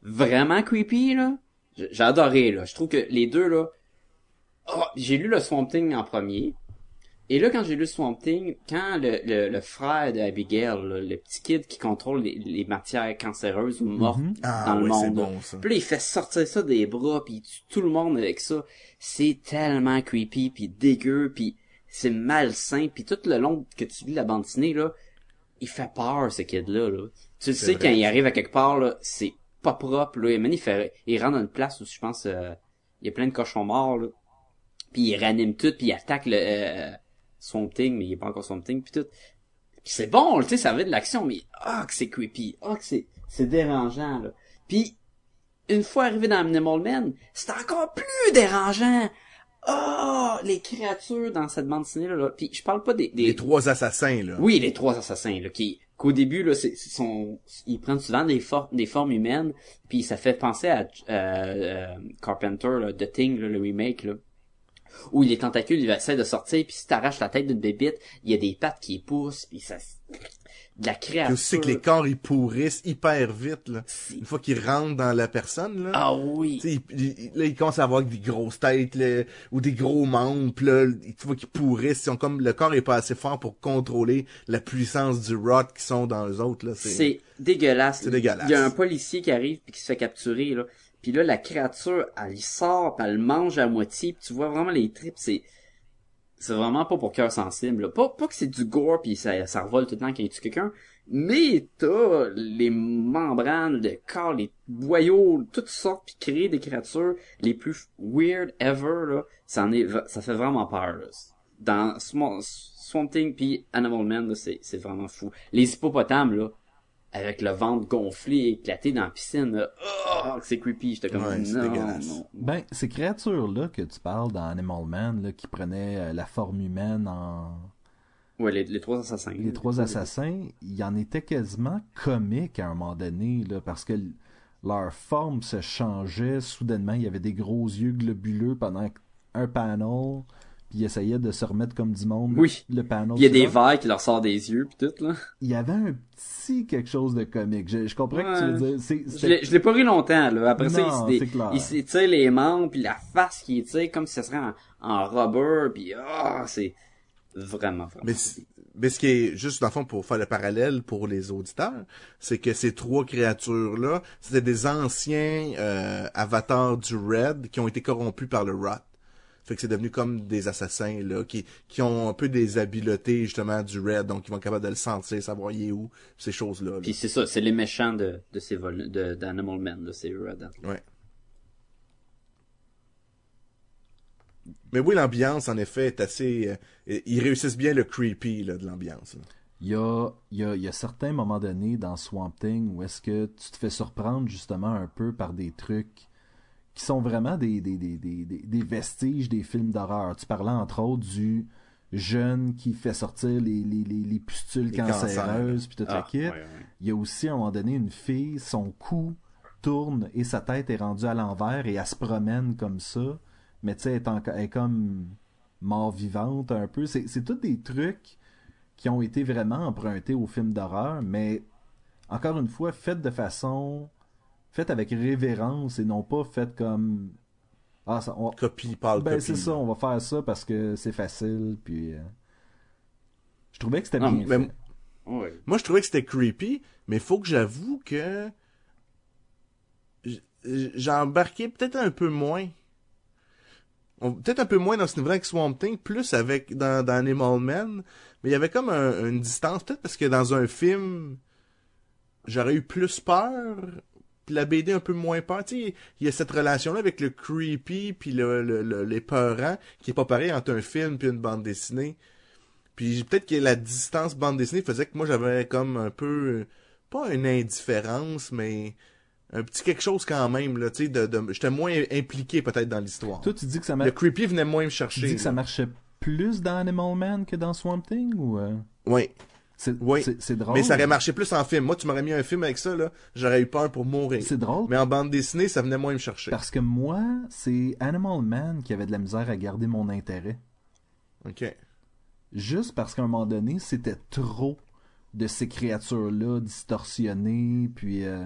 vraiment creepy, là. J'ai adoré, là. Je trouve que les deux, là... Oh, j'ai lu le Swamp Thing en premier. Et là, quand j'ai lu Swamp Thing, quand le, le, le frère de Abigail, là, le petit kid qui contrôle les, les matières cancéreuses ou mortes Mhm. Ah, dans le monde, bon, ça. Puis là, il fait sortir ça des bras, puis il tue tout le monde avec ça. C'est tellement creepy, puis dégueu, puis c'est malsain, puis tout le long que tu lis la bande dessinée, là, il fait peur, ce kid-là, là. Tu le sais, vrai. quand il arrive à quelque part, là, c'est pas propre, là. Il, il, fait, il rentre dans une place où, je pense, euh, il y a plein de cochons morts, là. Puis il réanime tout, puis il attaque le euh, Swamp Thing, mais il est pas encore Swamp Thing, puis tout. Puis c'est bon, tu sais, ça avait de l'action, mais ah, que c'est creepy. Ah, que c'est, c'est dérangeant, là. Puis, une fois arrivé dans Animal Man, c'est encore plus dérangeant. Ah, les créatures dans cette bande dessinée, là. là. Puis je parle pas des... des... Les trois assassins, là. Oui, les trois assassins, là, qui, qu'au début, là, c'est, ils prennent souvent des, for- des formes humaines, puis ça fait penser à euh, euh, Carpenter, là, The Thing, là, le remake, là, où les tentacules, ils essaient de sortir, puis si t'arraches la tête d'une bébite, il y a des pattes qui poussent, puis ça, de la créature. aussi que les corps, ils pourrissent hyper vite, là. Une fois qu'ils rentrent dans la personne, là. Ah oui. Tu sais, il- il- là, ils commencent à avoir des grosses têtes, là, ou des gros membres, pis là, tu vois qu'ils pourrissent. Ils sont comme, le corps est pas assez fort pour contrôler la puissance du rot qui sont dans eux autres, là. C'est dégueulasse. C'est dégueulasse. Il y a un policier qui arrive puis qui se fait capturer là. Puis là la créature, elle sort, puis elle le mange à moitié, puis tu vois vraiment les tripes, c'est c'est vraiment pas pour cœur sensible. là. Pas pas que c'est du gore puis ça ça revole tout le temps quand il tue quelqu'un, mais t'as les membranes, le corps, les boyaux, toutes sortes puis créer des créatures les plus weird ever là. Ça en est ça fait vraiment peur. Là. Dans Swamp, Thing puis Animal Man là, c'est vraiment fou. Les hippopotames là avec le ventre gonflé, éclaté dans la piscine. Oh, c'est creepy. J'étais comme, Ouais, non. Ben, ces créatures-là que tu parles dans Animal Man, là, qui prenaient euh, la forme humaine en... Ouais, les, les trois assassins. Les trois assassins, il y en était quasiment comique à un moment donné, là, parce que leur forme se changeait soudainement. Il y avait des gros yeux globuleux pendant un panel, puis ils essayaient de se remettre comme du monde. Oui. Le panel. Il y a des verres qui leur sortent des yeux pis tout, là. Il y avait un petit quelque chose de comique. Je, je comprends que tu veux dire. C'est, Je l'ai, je l'ai pas ri longtemps, là. Après ça, Non, il s'étire les membres puis la face qui est, comme si ce serait en, en rubber puis ah, c'est vraiment, vraiment. Mais, mais ce qui est juste dans le fond pour faire le parallèle pour les auditeurs, c'est que ces trois créatures-là, c'était des anciens euh, avatars du Red qui ont été corrompus par le Rot. Fait que c'est devenu comme des assassins là, qui, qui ont un peu des habiletés justement du Red, donc ils vont être capables de le sentir, savoir il est où, ces choses-là. là. Puis c'est ça, c'est les méchants de, de ces vol de, d'Animal Man, c'est là-dedans. Ouais. Mais oui, l'ambiance, en effet, est assez... euh, ils réussissent bien le creepy là, de l'ambiance. Il y a, y, a, il y a certains moments donnés dans Swamp Thing où est-ce que tu te fais surprendre justement un peu par des trucs qui sont vraiment des, des, des, des, des- des vestiges des films d'horreur. Tu parlais entre autres du jeune qui fait sortir les, les, les, les pustules Les cancéreuses puis tout Ah, le kit. ouais, ouais. Il y a aussi à un moment donné une fille, son cou tourne et sa tête est rendue à l'envers et elle se promène comme ça. Mais tu sais, elle, est en- elle est comme mort vivante un peu. C'est c'est tous des trucs qui ont été vraiment empruntés au film d'horreur, mais encore une fois, faites de façon. Faites avec révérence et non pas faites comme. Ah, ça, on- Copie, parle ben copie. c'est ça, on va faire ça parce que c'est facile, puis. euh, Je trouvais que c'était Non, bien mais- fait. Ouais. Moi, je trouvais que c'était creepy, mais faut que j'avoue que j'ai embarqué peut-être un peu moins. Peut-être un peu moins dans ce niveau-là avec Swamp Thing, plus avec dans, dans Animal Man, mais il y avait comme un- une distance, peut-être parce que dans un film, j'aurais eu plus peur, puis la BD un peu moins peur. Tu sais, il y a cette relation-là avec le creepy puis le, le, le- l'épeurant, qui est pas pareil entre un film puis une bande dessinée. Puis peut-être que la distance bande dessinée faisait que moi j'avais comme un peu pas une indifférence mais un petit quelque chose quand même là, tu sais de, de j'étais moins impliqué peut-être dans l'histoire. Toi, tu dis que ça Le creepy venait moins me Tu chercher. dis que ça marchait plus dans Animal Man que dans Swamp Thing ou euh, Oui, c'est Oui. c'est- c'est drôle. mais ça aurait marché plus en film. Moi tu m'aurais mis un film avec ça là, j'aurais eu peur pour mourir. C'est drôle Mais en bande dessinée, ça venait moins me chercher. parce que moi, c'est Animal Man qui avait de la misère à garder mon intérêt. OK. Juste parce qu'à un moment donné, c'était trop de ces créatures-là distorsionnées, puis euh,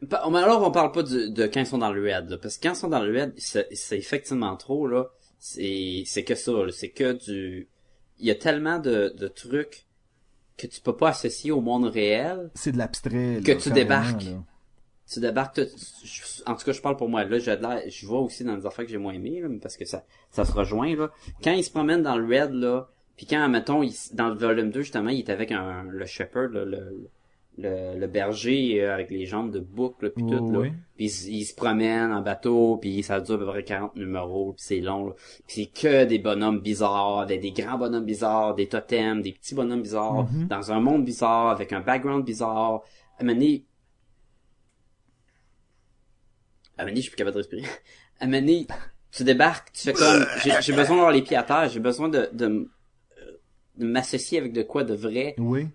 Mais alors, on parle pas de quand ils sont dans le red, là, parce que quand ils sont dans le red, c'est c'est effectivement trop, là. C'est c'est que ça, là. C'est que du... Il y a tellement de, de trucs que tu peux pas associer au monde réel. c'est de l'abstrait. Que là, tu débarques. là. Tu débarques, je- en tout cas, je parle pour moi. Là, j'ai de l'air- je vois aussi dans les affaires que j'ai moins aimé, là, mais parce que ça, ça se rejoint, là. Quand ils se promènent dans le red, là, puis quand, mettons, il- dans le volume 2, justement, il est avec un, le shepherd, là, le, le, le berger euh, avec les jambes de boucle puis tout là. Oui. Puis il, se promène en bateau, puis ça dure à peu près 40 numéros, puis c'est long. là. Puis c'est que des bonhommes bizarres, des, des grands bonhommes bizarres, des totems, des petits bonhommes bizarres, Mhm. dans un monde bizarre, avec un background bizarre. À un moment donné... À un moment donné, je suis plus capable de respirer. À un moment donné, tu débarques, tu fais comme... J'ai besoin d'avoir les pieds à terre, j'ai besoin de, de, euh, de m'associer avec de quoi de vrai Oui.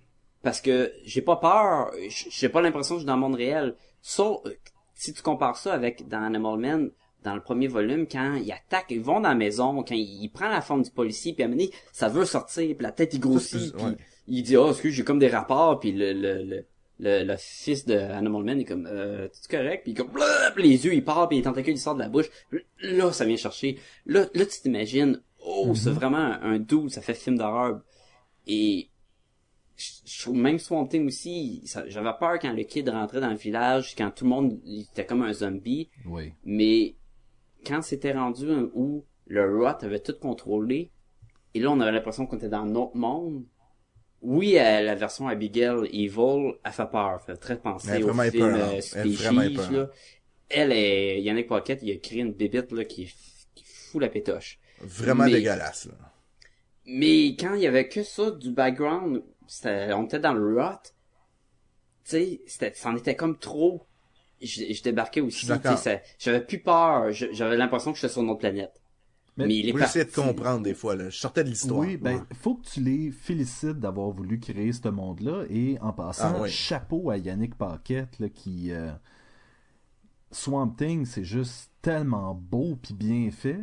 Parce que j'ai pas peur, j'ai pas l'impression que je suis dans le monde réel. Sauf, euh, si tu compares ça avec dans Animal Man, dans le premier volume, quand ils attaquent, ils vont dans la maison, quand il, il prend la forme du policier, puis à ça veut sortir, puis la tête il grossit, puis ouais. il dit oh excuse j'ai comme des rapports, puis le le le le, le fils de Animal Man est comme euh, c'est correct, puis comme! Puis les yeux ils partent, puis les tentacules ils sortent de la bouche. Là ça vient chercher. Là là tu t'imagines oh c'est vraiment un doux, ça fait film d'horreur et je trouve même Swamp Thing aussi, j'avais peur quand le kid rentrait dans le village, quand tout le monde il était comme un zombie, Oui. mais quand c'était rendu où le Rot avait tout contrôlé, et là on avait l'impression qu'on était dans un autre monde. Oui, euh, la version Abigail Evil, elle fait peur, fait très penser Elle est au vraiment film épeurante. euh, Elle Species, épeurante. là. Elle est, Yannick Pocket, il a créé une bébite, là, qui, qui fout la pétoche. Vraiment Mais- dégueulasse, là. Mais quand il y avait que ça du background, on était dans le rot. Tu sais, c'en était comme trop. Je, je débarquais aussi. J'avais plus peur. J'avais l'impression que j'étais sur une autre planète. Mais- Mais, il est j'essayais de comprendre des fois, là. Je sortais de l'histoire. Oui, ben, faut que tu les félicites d'avoir voulu créer ce monde-là. Et en passant, Ah, oui. chapeau à Yannick Paquette, là, qui. euh, Swamp Thing, c'est juste tellement beau puis bien fait.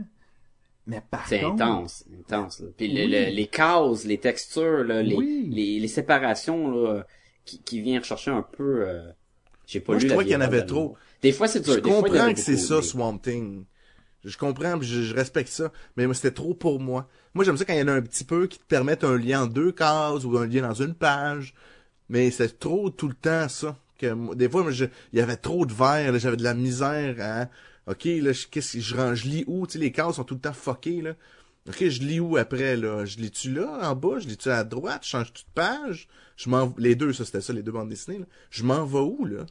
Mais par C'est contre. intense, intense. Là. Puis le- Oui. le- les cases, les textures, là, les, Oui. les, les séparations là, qui, qui viennent rechercher un peu. euh, J'ai pas Moi, lu je trouvais qu'il y en avait trop. Des fois c'est dur. Je des comprends que c'est ça, mais- Swamp Thing. Je comprends, je, je respecte ça, mais moi, c'était trop pour moi. Moi, j'aime ça quand il y en a un petit peu qui te permettent un lien en deux cases ou un lien dans une page, mais c'est trop tout le temps ça. Que moi- des fois, moi, je- il y avait trop de verre, là, j'avais de la misère à... Ok, là, je, qu'est-ce que je, range- je lis où? Tu sais, les cases sont tout le temps fuckées, là. Ok, je lis où après, là? Je lis-tu là, en bas? Je lis-tu à droite? Je change-tu de page? Je m'en... Les deux, ça, c'était ça, les deux bandes dessinées, là. Je m'en vais où, là?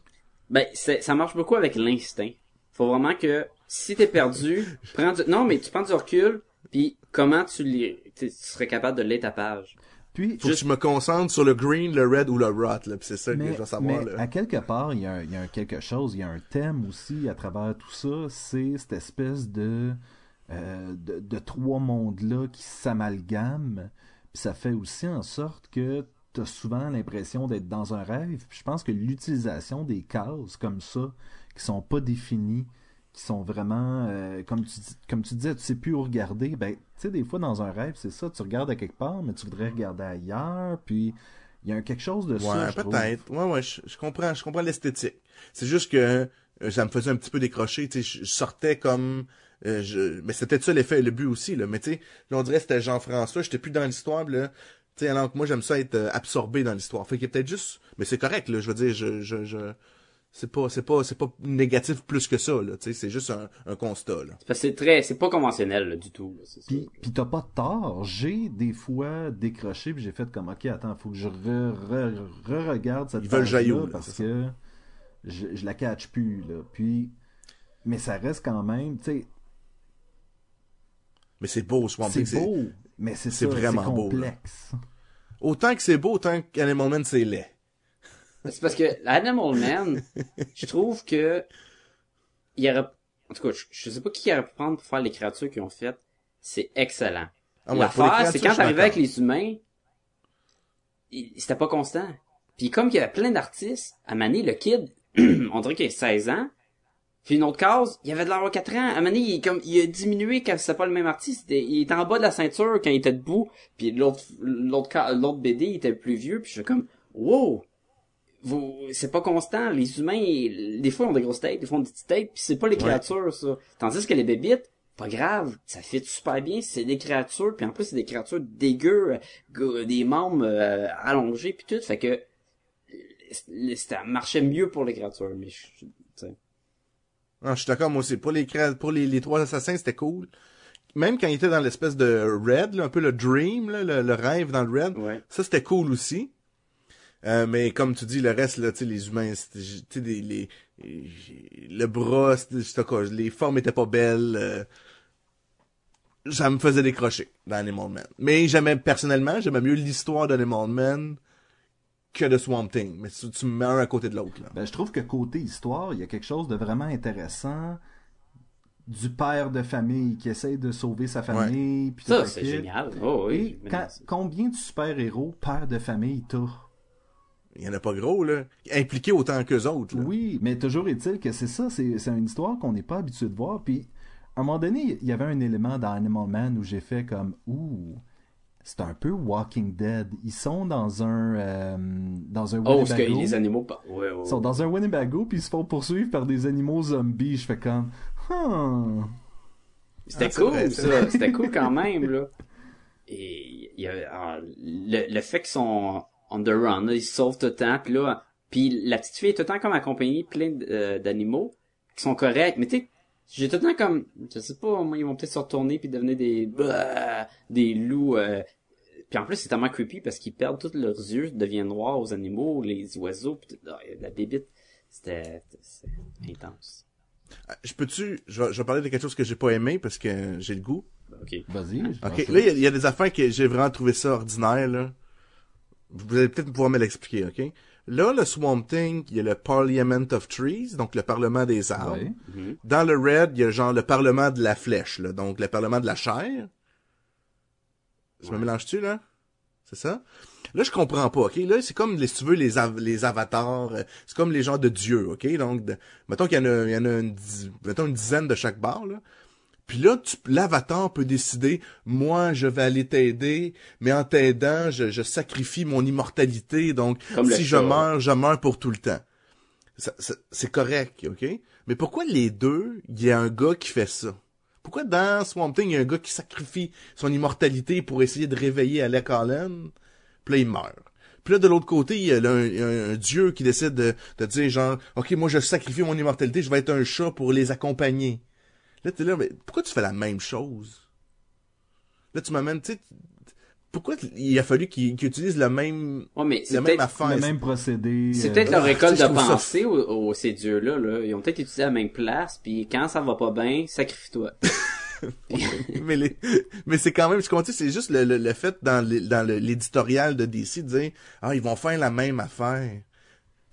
Ben, c'est- ça marche beaucoup avec l'instinct. Faut vraiment que si t'es perdu, [LAUGHS] prends du... non mais tu prends du recul, puis comment tu lis, tu tu serais capable de lire ta page. Puis, Faut que je me concentre sur le green, le red ou le rot, là. C'est ça que je veux savoir, mais là. à quelque part, il y, a un, il y a un quelque chose, il y a un thème aussi à travers tout ça. C'est cette espèce de, euh, de, de trois mondes-là qui s'amalgament. Puis ça fait aussi en sorte que tu as souvent l'impression d'être dans un rêve. Puis je pense que l'utilisation des cases comme ça, qui sont pas définies, qui sont vraiment, euh, comme, tu, dis- comme tu disais, tu sais plus où regarder. Ben, tu sais, des fois dans un rêve, c'est ça, tu regardes à quelque part, mais tu voudrais regarder ailleurs. Puis il y a quelque chose de ça. Ouais, trouve. peut-être. Ouais, ouais, je, je comprends, je comprends l'esthétique. C'est juste que euh, ça me faisait un petit peu décrocher, tu sais, je, je sortais comme euh, je mais c'était ça l'effet et le but aussi là, mais tu sais, là on dirait que c'était Jean-François, j'étais plus dans l'histoire là. Tu sais, alors que moi j'aime ça être absorbé dans l'histoire. Fait qu'il a peut-être juste mais c'est correct là, je veux dire je je je c'est pas c'est pas c'est pas négatif plus que ça là, tu sais, c'est juste un, un constat là. C'est très, c'est pas conventionnel là, du tout. là. Puis, puis t'as pas tort. J'ai des fois décroché puis j'ai fait comme ok attends faut que je re, re, re- regarde cette Ils veulent là, parce c'est ça. que je, je la catch plus là. Puis mais ça reste quand même tu sais Mais c'est beau Swamp c'est beau mais c'est c'est vraiment beau, là. complexe. autant que c'est beau, autant qu'Animal Man c'est laid. C'est parce que Animal Man, je trouve que il y aurait, en tout cas, je, je sais pas qui aurait pu prendre pour faire les créatures qu'ils ont faites. C'est excellent. Ah ouais, L'affaire, c'est quand t'arrivais avec les humains, c'était pas constant. Puis comme il y avait plein d'artistes, à Mané, le kid, [CLEARS THROAT] on dirait qu'il a 16 ans. Puis une autre case, il avait de l'avoir 4 ans. À Mané, il, est comme, il a diminué quand c'était pas le même artiste. Il était, en bas de la ceinture quand il était debout. Puis l'autre, l'autre BD, il était plus vieux. Puis je suis comme, wow! Vous, c'est pas constant. Les humains, des fois, ils ont des grosses têtes, des fois, ils ont des petites têtes. Puis c'est pas les Ouais. créatures, ça. Tandis que les bébites, pas grave, ça fit super bien, c'est des créatures, puis en plus c'est des créatures dégueu, des membres euh, allongés puis tout, fait que ça marchait mieux pour les créatures, mais je. Ah, je suis d'accord, moi aussi. Pour les, pour les, les trois assassins, c'était cool. Même quand il était dans l'espèce de Red, là, un peu le dream, là, le, le rêve dans le Red, Ouais. ça c'était cool aussi. Euh, mais comme tu dis, le reste, là, tu sais, les humains, c'était, tu sais, des- les, le bras, quoi, les formes étaient pas belles. euh, ça me faisait décrocher dans Animal Man. Mais j'aimais, personnellement, j'aimais mieux l'histoire d'Animal Man que de Swamp Thing. Mais tu, tu me mets un à côté de l'autre, là. Ben, je trouve que côté histoire, il y a quelque chose de vraiment intéressant du père de famille qui essaye de sauver sa famille. puis tout Ça, c'est génial. Oh, oui. Et quand- combien de super-héros père de famille t'as? Il y en a pas gros, là. Impliqués autant qu'eux autres, là. Oui, mais toujours est-il que c'est ça, c'est c'est une histoire qu'on n'est pas habitué de voir. Puis, à un moment donné, il y avait un élément dans Animal Man où j'ai fait comme Ouh, c'est un peu Walking Dead. Ils sont dans un euh, dans un Oh, ce que Winnebago. les animaux... par- Ouais, ouais, Ils sont dans un Winnebago puis ils se font poursuivre par des animaux zombies. Je fais comme Hmm. C'était Ah, cool, ça. C'était cool quand même, là. Et il y a, le, le fait qu'ils sont on the run, là, ils se sauvent tout le temps, puis là, puis la petite fille est tout le temps comme accompagnée plein euh, d'animaux qui sont corrects. Mais tu sais, j'ai tout le temps comme, je sais pas, moi, ils vont peut-être se retourner puis devenir des bah, des loups. euh, puis en plus, c'est tellement creepy parce qu'ils perdent tous leurs yeux, deviennent noirs aux animaux, les oiseaux, puis tout- ah, la bébite. C'était intense. Ah, Je peux-tu, je vais, je vais parler de quelque chose que j'ai pas aimé parce que j'ai le goût. Ok. Vas-y. Ok, là, il y y, a des affaires que j'ai vraiment trouvé ça ordinaire, là. Vous allez peut-être pouvoir me l'expliquer, ok? Là, le Swamp Thing, il y a le Parliament of Trees, donc le Parlement des arbres. Ouais. Dans le Red, il y a genre le Parlement de la flèche, là, donc le Parlement de la chair. Je me mélange-tu, là? C'est ça? Là, je comprends pas, ok? Là, c'est comme, les- si tu veux, les, av- les avatars, euh, c'est comme les gens de Dieu, ok? Donc, de- mettons qu'il y en a, il y en a une, dix- mettons une dizaine de chaque bar, là. Puis là, tu- l'avatar peut décider, moi, je vais aller t'aider, mais en t'aidant, je, je sacrifie mon immortalité, donc Comme si je meurs, je meurs pour tout le temps. Ça- ça- C'est correct, ok? Mais pourquoi les deux, il y a un gars qui fait ça? Pourquoi dans Swamp Thing, il y a un gars qui sacrifie son immortalité pour essayer de réveiller Alec Holland, puis là, il meurt. Puis là, de l'autre côté, il y a un dieu qui décide de, de dire genre, OK, moi, je sacrifie mon immortalité, je vais être un chat pour les accompagner. Là, t'es là, mais pourquoi tu fais la même chose? Là, tu m'amènes, tu sais, pourquoi il a fallu qu'il qu'il utilise le même, Ouais, mais c'est la même affaire? Le même procédé. C'est euh, peut-être leur Ah, école de je ça pensée aux, aux- ces dieux-là. Là. Ils ont peut-être utilisé la même place, puis quand ça va pas bien, sacrifie-toi. [LAUGHS] mais les, mais c'est quand même, je comprends, tu sais, c'est juste le, le, le fait dans le- dans le- l'éditorial de DC de dire, ah, ils vont faire la même affaire.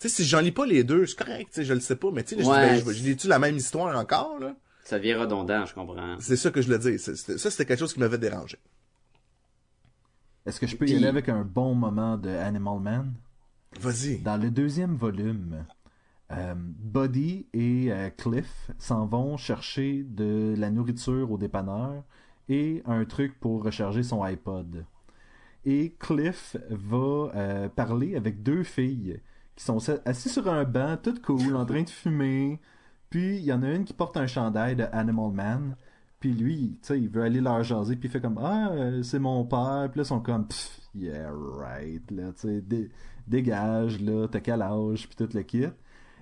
Tu sais, si j'en lis pas les deux, c'est correct, tu sais, je le sais pas, mais tu sais, je dis, Ouais. ben, je, je lis-tu la même histoire encore, là? Ça devient redondant, je comprends. C'est ça que je le dis. Ça, c'était quelque chose qui m'avait dérangé. Est-ce que je peux y aller avec un bon moment de Animal Man? Vas-y. Dans le deuxième volume, euh, Buddy et euh, Cliff s'en vont chercher de la nourriture au dépanneur et un truc pour recharger son iPod. Et Cliff va euh, parler avec deux filles qui sont assis sur un banc, toutes cool, en train de fumer. Puis il y en a une qui porte un chandail de Animal Man. Puis lui, tu sais, il veut aller leur jaser, puis il fait comme Ah, euh, c'est mon père. Puis là, ils sont comme Pff, Yeah, right. Là, tu sais, dé- dégage, là, t'as quel âge, puis tout le kit.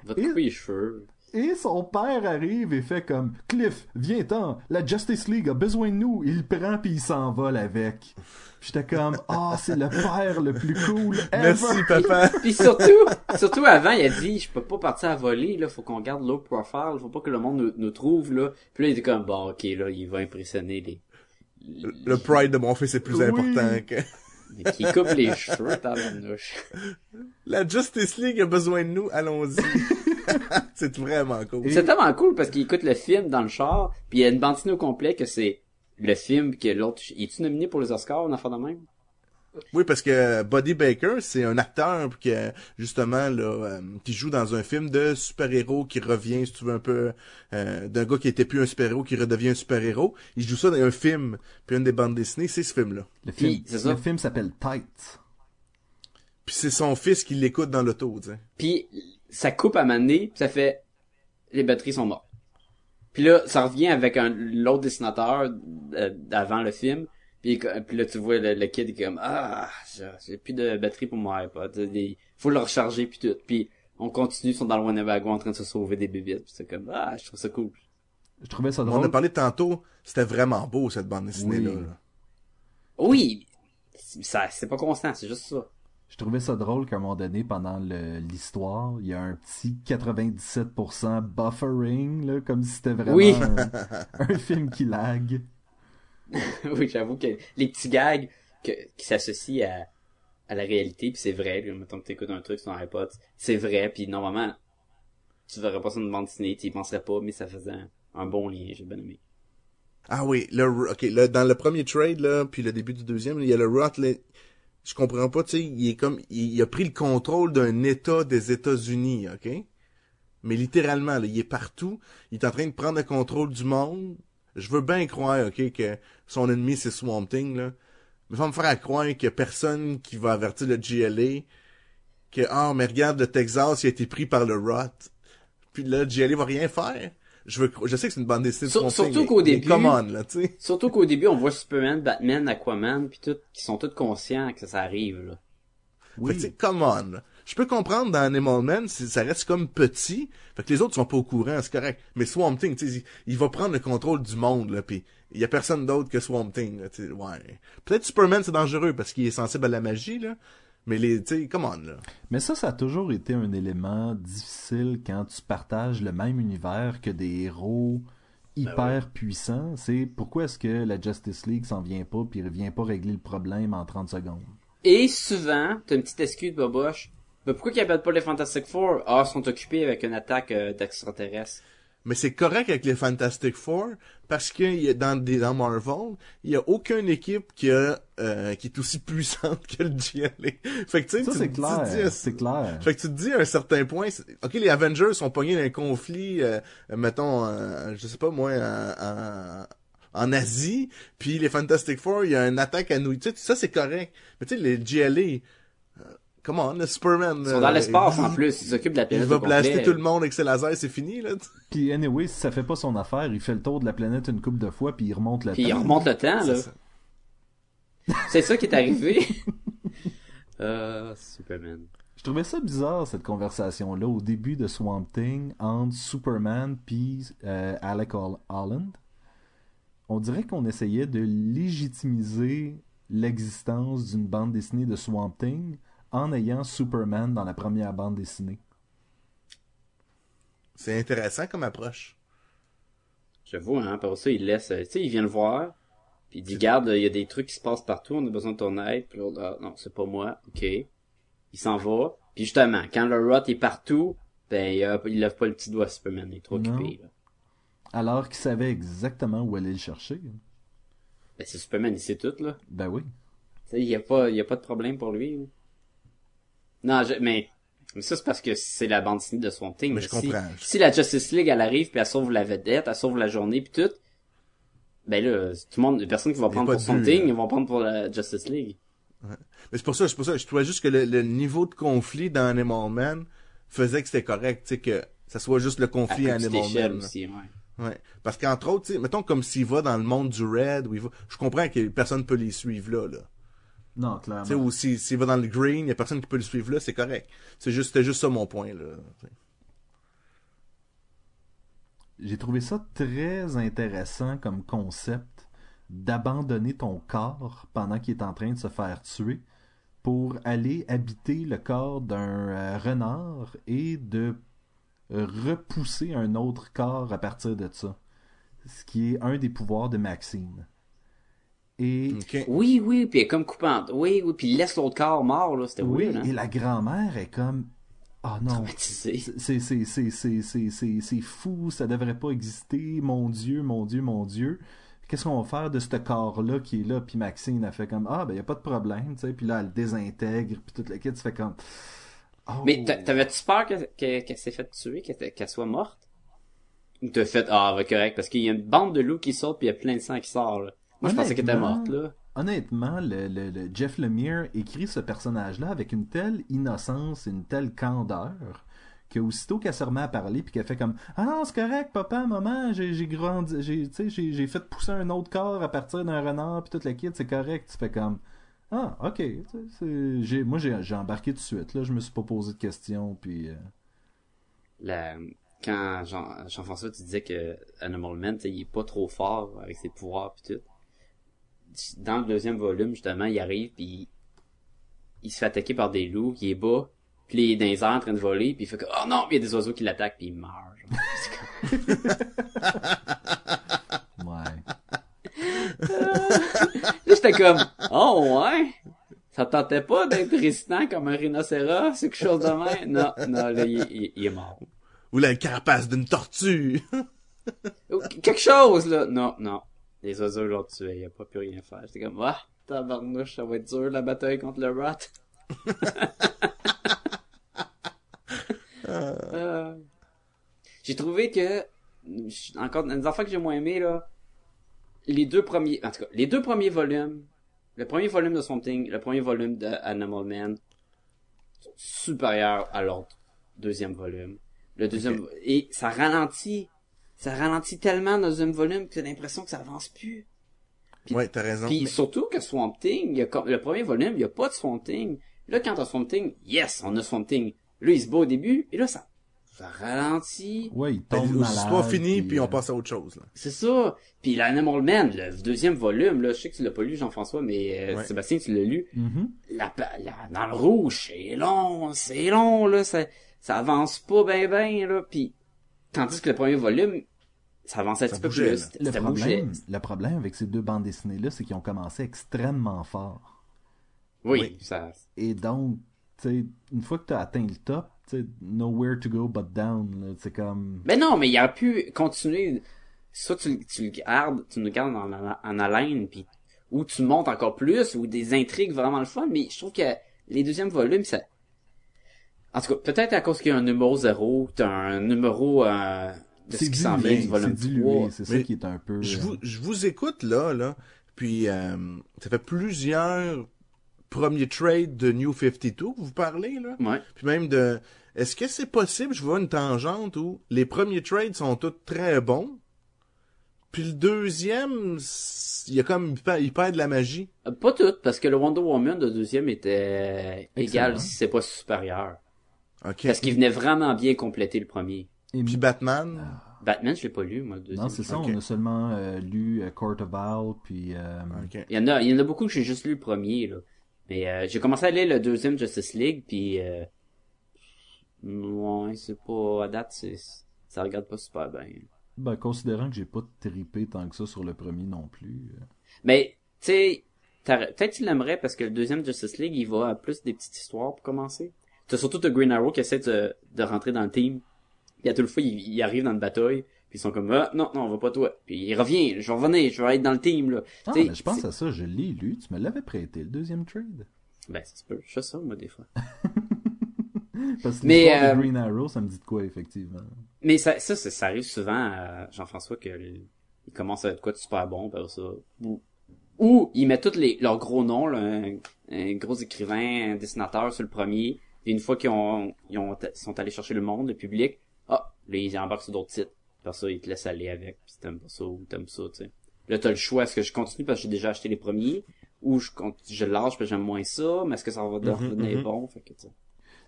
Va te couper les cheveux. Et son père arrive et fait comme Cliff, viens-t'en, la Justice League a besoin de nous. Il le prend puis il s'envole avec. J'étais comme Ah, [LAUGHS] c'est le père le plus cool ever. Merci, papa. [LAUGHS] Puis surtout, surtout avant, il a dit, je peux pas partir à voler, là, faut qu'on garde low profile, faut pas que le monde nous, nous trouve, là. Puis là, il était comme, bon, ok, là, il va impressionner les... Le pride de mon fils est plus Oui. important que... [LAUGHS] Qui coupe les cheveux, tabarnouche. La Justice League a besoin de nous, allons-y. [LAUGHS] c'est vraiment cool. C'est tellement cool parce qu'il écoute le film dans le char, puis il y a une bantine au complet que c'est le film que l'autre... Il est-tu nominé pour les Oscars, une affaire de même? Oui, parce que Buddy Baker, c'est un acteur qui justement là, euh, qui joue dans un film de super-héros qui revient, si tu veux un peu, euh, d'un gars qui était plus un super-héros qui redevient un super-héros. Il joue ça dans un film, puis une des bandes dessinées, c'est ce film-là. Le film, ça. le film s'appelle Tight. Puis c'est son fils qui l'écoute dans l'auto, tu sais. Puis ça coupe à maner, puis ça fait les batteries sont mortes. Puis là, ça revient avec un l'autre dessinateur euh, d'avant le film. Puis, puis là, tu vois le, le kid il est comme ah, j'ai- plus de batterie pour mon iPod. Il faut le recharger puis tout. Puis on continue, ils sont dans le Winnebago en train de se sauver des bébites. Puis c'est comme ah, je trouve ça cool. Je trouvais ça On drôle. a parlé tantôt, c'était vraiment beau cette bande dessinée-là. Oui. là. Oui, ça c'est pas constant, c'est juste ça. Je trouvais ça drôle qu'à un moment donné, pendant le- l'histoire, il y a un petit 97% buffering, là, comme si c'était vraiment Oui. un, [LAUGHS] un film qui lag. oui, j'avoue que les petits gags que, qui s'associent à, à la réalité, puis c'est vrai, là, mettons que t'écoutes un truc sur un iPod, c'est vrai, puis normalement, tu verrais pas ça une bande dessinée, tu y penserais pas, mais ça faisait un, un bon lien, j'ai bien aimé. Ah oui, le, ok, le, dans le premier trade, là, puis le début du deuxième, il y a le Rot, je comprends pas, tu sais, il est comme, il, a pris le contrôle d'un État des États-Unis, ok? Mais littéralement, là, il est partout, il est en train de prendre le contrôle du monde. Je veux bien croire, ok, que son ennemi c'est Swamp Thing, là. Mais faut me faire croire qu'il y a personne qui va avertir le GLA que, ah, mais regarde, le Texas, il a été pris par le Rot. Puis le GLA va rien faire. Je veux, je sais que c'est une bande dessinée de Sur- surtout qu'au début- Come on, là, tu sais. Surtout qu'au début, on voit Superman, Batman, Aquaman, puis tout, qui sont tous conscients que ça arrive, là. Fait que, tu sais, come on. là. Je peux comprendre dans Animal Man, si ça reste comme petit. Fait que les autres sont pas au courant, c'est correct. Mais Swamp Thing, tu sais, il, il va prendre le contrôle du monde, là, pis il y a personne d'autre que Swamp Thing, là, tu sais, ouais. Peut-être Superman, c'est dangereux parce qu'il est sensible à la magie, là. Mais les, tu sais, come on, là. Mais ça, ça a toujours été un élément difficile quand tu partages le même univers que des héros hyper puissants. C'est pourquoi est-ce que la Justice League s'en vient pas puis revient pas régler le problème en 30 secondes? Et souvent, t'as une petite excuse, Boboche. Ben, pourquoi qu'ils appellent pas les Fantastic Four? Ah, ils sont occupés avec une attaque euh, d'extraterrestres. Mais c'est correct avec les Fantastic Four parce que dans des dans Marvel, il y a aucune équipe qui a euh, qui est aussi [LAUGHS] puissante que le GLA. Fait que tu sais, Ça, tu- c'est tu clair. dis, C'est clair. Fait que tu te dis à un certain point, ok, les Avengers sont pognés dans un conflit, euh, mettons, euh, je sais pas moi, en, en, Asie, puis les Fantastic Four, il y a une attaque à New York, Tu sais, ça c'est correct. Mais tu sais, les GLA, come on, le Superman. Ils sont dans euh, l'espace, il- en plus. Ils s'occupent de la Il planète va au complet. blaster tout le monde avec ses lasers, c'est fini, là. Puis anyway, si ça fait pas son affaire, il fait le tour de la planète une couple de fois puis il remonte le Puis temps. remontent le temps, là. C'est ça. Qui est arrivé. [LAUGHS] euh, Superman. Je trouvais ça bizarre cette conversation là au début de Swamp Thing entre Superman puis euh, Alec Hol- Holland. On dirait qu'on essayait de légitimiser l'existence d'une bande dessinée de Swamp Thing en ayant Superman dans la première bande dessinée. C'est intéressant comme approche. J'avoue, hein, par ça, il laisse, euh, tu sais, il vient le voir, puis il dit, garde, il y a des trucs qui se passent partout, on a besoin de ton aide, puis l'autre, ah, non, c'est pas moi, ok. Il s'en va, puis justement, quand le rot est partout, ben, il, a- il lève pas le petit doigt à Superman, il est trop Non. occupé, là. Alors qu'il savait exactement où aller le chercher. Ben, c'est Superman, il sait tout, là. Ben oui. Tu sais, il y a pas, y a pas de problème pour lui, là. Non, je- mais, mais ça, c'est parce que c'est la bande dessinée de Swamp Thing. Mais je si, comprends. Si la Justice League, elle arrive, puis elle sauve la vedette, elle sauve la journée, puis tout, ben là, tout le monde, les personnes qui vont prendre pour but, Thing, ils vont prendre pour la Justice League. Mais c'est pour ça, c'est pour ça, je trouvais juste que le, le niveau de conflit dans Animal Man faisait que c'était correct, tu sais, que ça soit juste le conflit à Animal Man. aussi, ouais. Ouais. Parce qu'entre autres, tu sais, mettons comme s'il va dans le monde du Red, où il va, je comprends que personne peut les suivre là, là. Non, Tu sais, clairement. ou s'il va dans le Green, il y a personne qui peut le suivre là, c'est correct. C'est juste, c'était juste ça mon point, là. J'ai trouvé ça très intéressant comme concept d'abandonner ton corps pendant qu'il est en train de se faire tuer pour aller habiter le corps d'un euh, renard et de repousser un autre corps à partir de ça. Ce qui est un des pouvoirs de Maxine. Et. Oui, oui, puis elle est comme coupante. Oui, oui, puis il laisse l'autre corps mort, là. C'était oui, weird, hein. et la grand-mère est comme Ah non, Traumatisé. c'est c'est c'est c'est c'est c'est c'est fou, ça devrait pas exister, mon dieu, mon dieu, mon dieu. Qu'est-ce qu'on va faire de ce corps-là qui est là? Puis Maxine a fait comme Ah, ben y a pas de problème, tu sais. Puis là, elle le désintègre, puis toute la kit se fait comme Oh. Mais t'a- t'avais-tu peur que- que- qu'elle s'est fait tuer, qu'elle soit morte? Ou t'as fait, ah, va correct, parce qu'il y a une bande de loups qui saute puis il y a plein de sang qui sort, là. Moi, je pensais qu'elle était Honnêtement, morte, là. Honnêtement, le, le- le Jeff Lemire écrit ce personnage-là avec une telle innocence et une telle candeur que aussitôt qu'elle se remet à parler puis qu'elle fait comme ah non c'est correct papa maman j'ai j'ai grandi j'ai tu sais j'ai fait pousser un autre corps à partir d'un renard puis toute la kit c'est correct tu fais comme ah ok j'ai moi j'ai j'ai embarqué tout de suite là je me suis pas posé de questions puis euh, La... Quand Jean- Jean-François, tu disais que Animal Man, il est pas trop fort avec ses pouvoirs pis tout. Dans le deuxième volume, justement, il arrive puis il, il se fait attaquer par des loups, il est bas, puis il est dans les airs en train de voler, puis il fait que oh non, puis il y a des oiseaux qui l'attaquent, puis il meurt. [LAUGHS] Ouais. Là, j'étais comme oh ouais? Ça te tentait pas d'être résistant comme un rhinocéros, c'est quelque chose de même? Non, non, là, il, il- il est mort. Ou la carapace d'une tortue. [LAUGHS] Quelque chose, là. Non, non. Les oiseaux l'ont tué, il a pas pu rien faire. J'étais comme, ah, tabarnouche, ça va être dur, la bataille contre le rat. [LAUGHS] Euh, J'ai trouvé que, encore, des enfants que j'ai moins aimé, là, les deux premiers, en tout cas, les deux premiers volumes, le premier volume de Swamp Thing, le premier volume de Animal Man, sont supérieurs à l'autre deuxième volume. Le deuxième, et ça ralentit, ça ralentit tellement dans le deuxième volume que t'as l'impression que ça avance plus. Ouais, t'as raison. Puis surtout que Swamp Thing, il y a comme, le premier volume, il y a pas de Swamp Thing. Là, quand t'as Swamp Thing, yes, on a Swamp Thing. Là, il se bat au début, et là, ça, ça ralentit. Ouais, il Ben, tombe malade. L'histoire finie, puis euh, on passe à autre chose. Là. C'est ça. Puis l'Animal Man, le deuxième volume, là, je sais que tu l'as pas lu, Jean-François, mais euh, Ouais. Sébastien, tu l'as lu. La, pa- la- dans le rouge, c'est long, c'est long, là, ça, ça avance pas ben ben, là. Puis, tandis que le premier volume, ça avançait un Ça petit peu plus. Le Ça bougeait. problème, le problème avec ces deux bandes dessinées-là, c'est qu'ils ont commencé extrêmement fort. Oui, Oui. ça, Et donc, une fois que tu as atteint le top, nowhere to go but down. C'est comme. Mais non, mais il aurait pu continuer. Soit tu, tu le gardes, tu nous gardes en, en, en haleine, puis ou tu montes encore plus, ou des intrigues vraiment le fun. Mais je trouve que les deuxièmes volumes, ça. En tout cas, peut-être à cause qu'il y a un numéro zéro, t'as un numéro euh, de ce C'est qui s'en vient dilué, du volume c'est dilué, 3. c'est ça qui est un peu. Je euh, vous, je vous écoute là, là, puis euh, ça fait plusieurs premiers trades de New 52 que vous parlez, là. Ouais. Puis même de... Est-ce que c'est possible, je vois une tangente où les premiers trades sont tous très bons, puis le deuxième, il y a comme... il perd- de la magie. Euh, Pas tout, parce que le Wonder Woman de deuxième était égal Excellent. si c'est pas supérieur. Parce qu'il venait vraiment bien compléter le premier. et- Puis Batman, Batman, je l'ai pas lu, moi, le deuxième. Non, c'est ça, Ok. on a seulement euh, lu euh, Court of Owls, puis. euh, OK. Il y en a, il y en a beaucoup que j'ai juste lu le premier, là. Mais euh, j'ai commencé à lire le deuxième Justice League, puis euh, ouais, c'est pas à date, c'est ça regarde pas super bien. Ben, considérant que j'ai pas trippé tant que ça sur le premier non plus. euh, Mais tu sais, peut-être tu l'aimerais parce que le deuxième Justice League, il va à plus des petites histoires pour commencer. T'as surtout The Green Arrow qui essaie de, de rentrer dans le team. Puis à toute fois, il, il arrive dans une bataille, puis ils sont comme ah, non non, on va pas toi. Puis il revient, je vais revenir, je vais être dans le team là. Ah, Tu mais je pense à ça, je l'ai lu, tu me l'avais prêté, le deuxième trade. Ben ça se peut, je fais ça moi des fois. [LAUGHS] Parce que Mais, euh, de Green Arrow, ça me dit de quoi, effectivement. Mais ça, ça, ça, ça arrive souvent à Jean-François que le- il commence à être quoi de super bon, par ça. Ou, ou il met tous les, leurs gros noms, là, un, un gros écrivain, un dessinateur sur le premier. Et une fois qu'ils ont, ils ont, sont allés chercher le monde, le public, ah, là, ils embarquent sur d'autres titres. Par ça, ils te laissent aller avec, puis t'aimes pas ça ou t'aimes ça, tu sais. Là, t'as le choix, est-ce que je continue parce que j'ai déjà acheté les premiers, ou je, je lâche parce que j'aime moins ça, mais est-ce que ça va devenir mhm. bon, fait que, tu sais.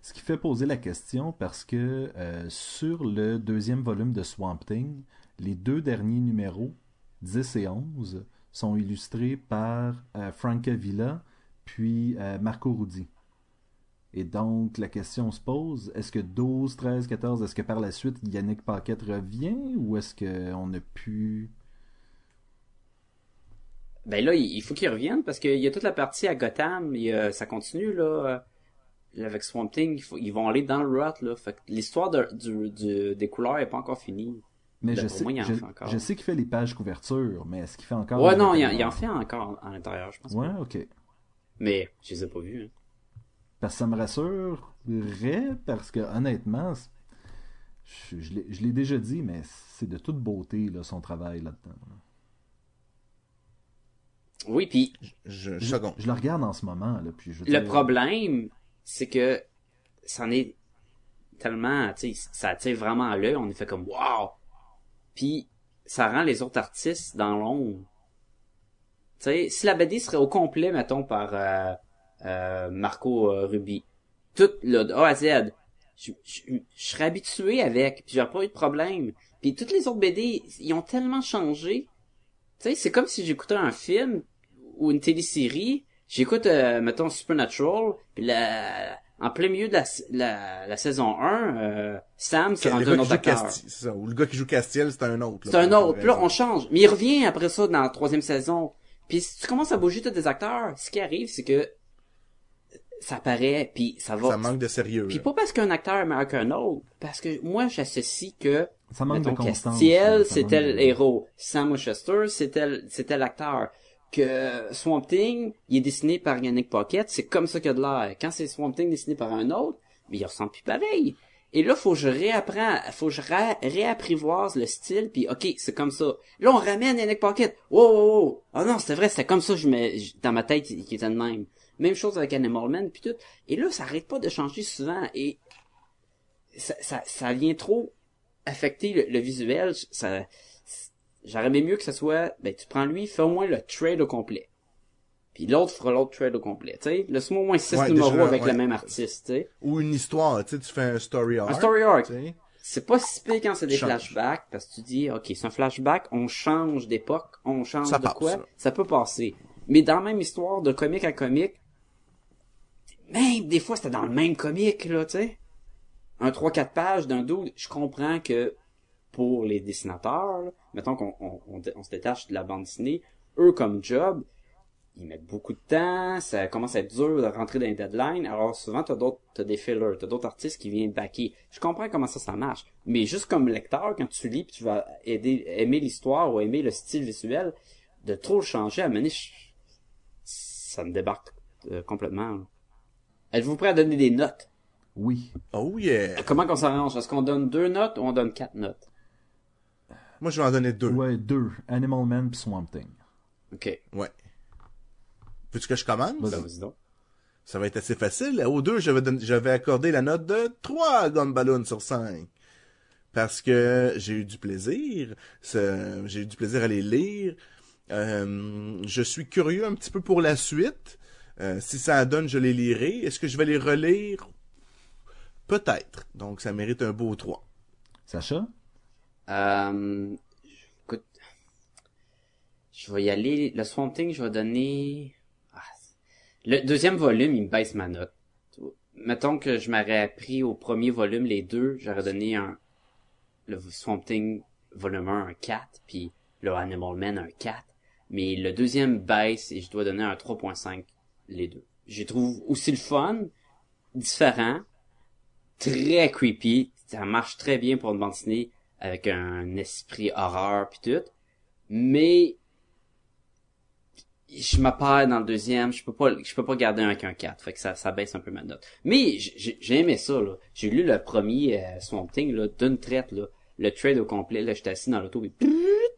Ce qui fait poser la question parce que euh, sur le deuxième volume de Swamp Thing, les deux derniers numéros, 10 et 11, sont illustrés par euh, Frank Villa puis euh, Marco Rudi. Et donc, la question se pose, est-ce que 12, 13, 14, est-ce que par la suite Yannick Paquette revient ou est-ce qu'on a pu... Ben là, il faut qu'ils reviennent parce qu'il y a toute la partie à Gotham, ça continue là euh, avec Swamp Thing, ils vont aller dans le rot là. Fait l'histoire de- du, du- des couleurs est pas encore finie. Mais je sais, moi, il en je, fait encore. je sais qu'il fait les pages couverture, mais est-ce qu'il fait encore... ouais, non, il il en fait encore à l'intérieur, je pense. Ouais, ok. Mais je les ai pas vus. hein. Parce que ça me rassurerait, parce que honnêtement, je, je l'ai- je l'ai déjà dit, mais c'est de toute beauté là, son travail là-dedans. là. Oui, puis Je, Je, je le regarde en ce moment, là, puis je le dire- problème, c'est que c'en est tellement, tu sais, ça attire vraiment l'œil, on est fait comme wow. Puis ça rend les autres artistes dans l'ombre. Tu sais, si la BD serait au complet, mettons par euh, euh, Marco euh, Ruby, tout là, de A à Z, je, je, je serais habitué avec, puis j'aurais pas eu de problème. Puis toutes les autres BD, ils ont tellement changé. Tu sais, c'est comme si j'écoutais un film ou une télésérie, j'écoute, euh, mettons, Supernatural, puis la, en plein milieu de la, la, la saison 1, euh, Sam Le rendu gars un qui autre joue acteur. C'est ça. Ou le gars qui joue Castiel, c'est un autre. C'est un autre. Puis là, on change. Mais il revient après ça dans la troisième saison. Puis si tu commences à bouger tous des acteurs, ce qui arrive, c'est que ça paraît, puis ça va. Ça manque de sérieux. Puis pas parce qu'un acteur est meilleur qu'un autre, parce que moi, j'associe que Ça manque de mettons, constance. Castiel, ça c'était de- le héros. Sam Winchester, c'était le- c'était l'acteur. Que Swamp Thing, il est dessiné par Yannick Pocket, c'est comme ça qu'il a de l'air. Quand c'est Swamp Thing dessiné par un autre, mais il ressemble plus pareil. Et là, faut que je réapprends, faut que je ré- réapprivoise le style, puis ok, c'est comme ça. Là, on ramène Yannick Pocket. Wow, wow, wow. Oh non, c'était vrai, c'était comme ça, je mets, je- dans ma tête, il il était de même. Même chose avec Animal Man, puis tout. Et là, ça arrête pas de changer souvent, et ça, ça, ça vient trop affecter le, le visuel. Ça, j'aurais aimé mieux que ça soit, ben, tu prends lui, fais au moins le trade au complet. Puis l'autre fera l'autre trade au complet, tu sais. Laisse-moi au moins six Ouais, numéros déjà, avec ouais. le même artiste, tu sais. Ou une histoire, tu sais, tu fais un story arc. Un story arc. C'est pas si pire quand c'est des Change. flashbacks, parce que tu dis, ok, c'est un flashback, on change d'époque, on change Ça de passe, quoi, ça. ça peut passer. Mais dans la même histoire, de comique à comique, même des fois c'était dans le même comique, là, tu sais. Un 3-4 pages d'un dude, je comprends que pour les dessinateurs, là, mettons qu'on on, on- se détache de la bande dessinée, eux comme job, ils mettent beaucoup de temps, ça commence à être dur de rentrer dans les deadlines, alors souvent t'as d'autres, t'as des fillers, t'as d'autres artistes qui viennent backer. Je comprends comment ça, ça marche. Mais juste comme lecteur, quand tu lis pis tu vas aider, aimer l'histoire ou aimer le style visuel, de trop le changer, à je- ça me débarque euh, complètement. là. Êtes-vous prêt à donner des notes? Oui. Oh yeah. Comment qu'on s'arrange? Est-ce qu'on donne deux notes ou on donne quatre notes? Moi, je vais en donner deux. Ouais, deux. Animal Man pis Swamp Thing. Ok. Ouais. Veux-tu que je commence? Vas-y. Ben, vas-y donc. Ça va être assez facile. Aux deux, je vais, donner- je vais accorder la note de 3 Gumballoon sur 5. Parce que j'ai eu du plaisir. J'ai eu du plaisir à les lire. Euh, je suis curieux un petit peu pour la suite. Euh, si ça en donne, je les lirai. Est-ce que je vais les relire? Peut-être. Donc, ça mérite un beau 3. Sacha? Euh, écoute, je vais y aller. Le Swamp Thing, je vais donner. Ah, le deuxième volume, il me baisse ma note. Mettons que je m'aurais appris au premier volume les deux, j'aurais donné un le Swamp Thing volume 1 un 4, puis le Animal Man un 4. Mais le deuxième baisse et je dois donner un 3.5 les deux. Je trouve aussi le fun, différent, très creepy. Ça marche très bien pour une bande dessinée avec un esprit horreur puis tout. Mais je me perds dans le deuxième, je peux pas je peux pas garder un avec un 4, fait que ça ça baisse un peu ma note. Mais j'ai aimé ça là. J'ai lu le premier euh, Swamp Thing là d'une traite là, le trade au complet là, j'étais assis dans l'auto puis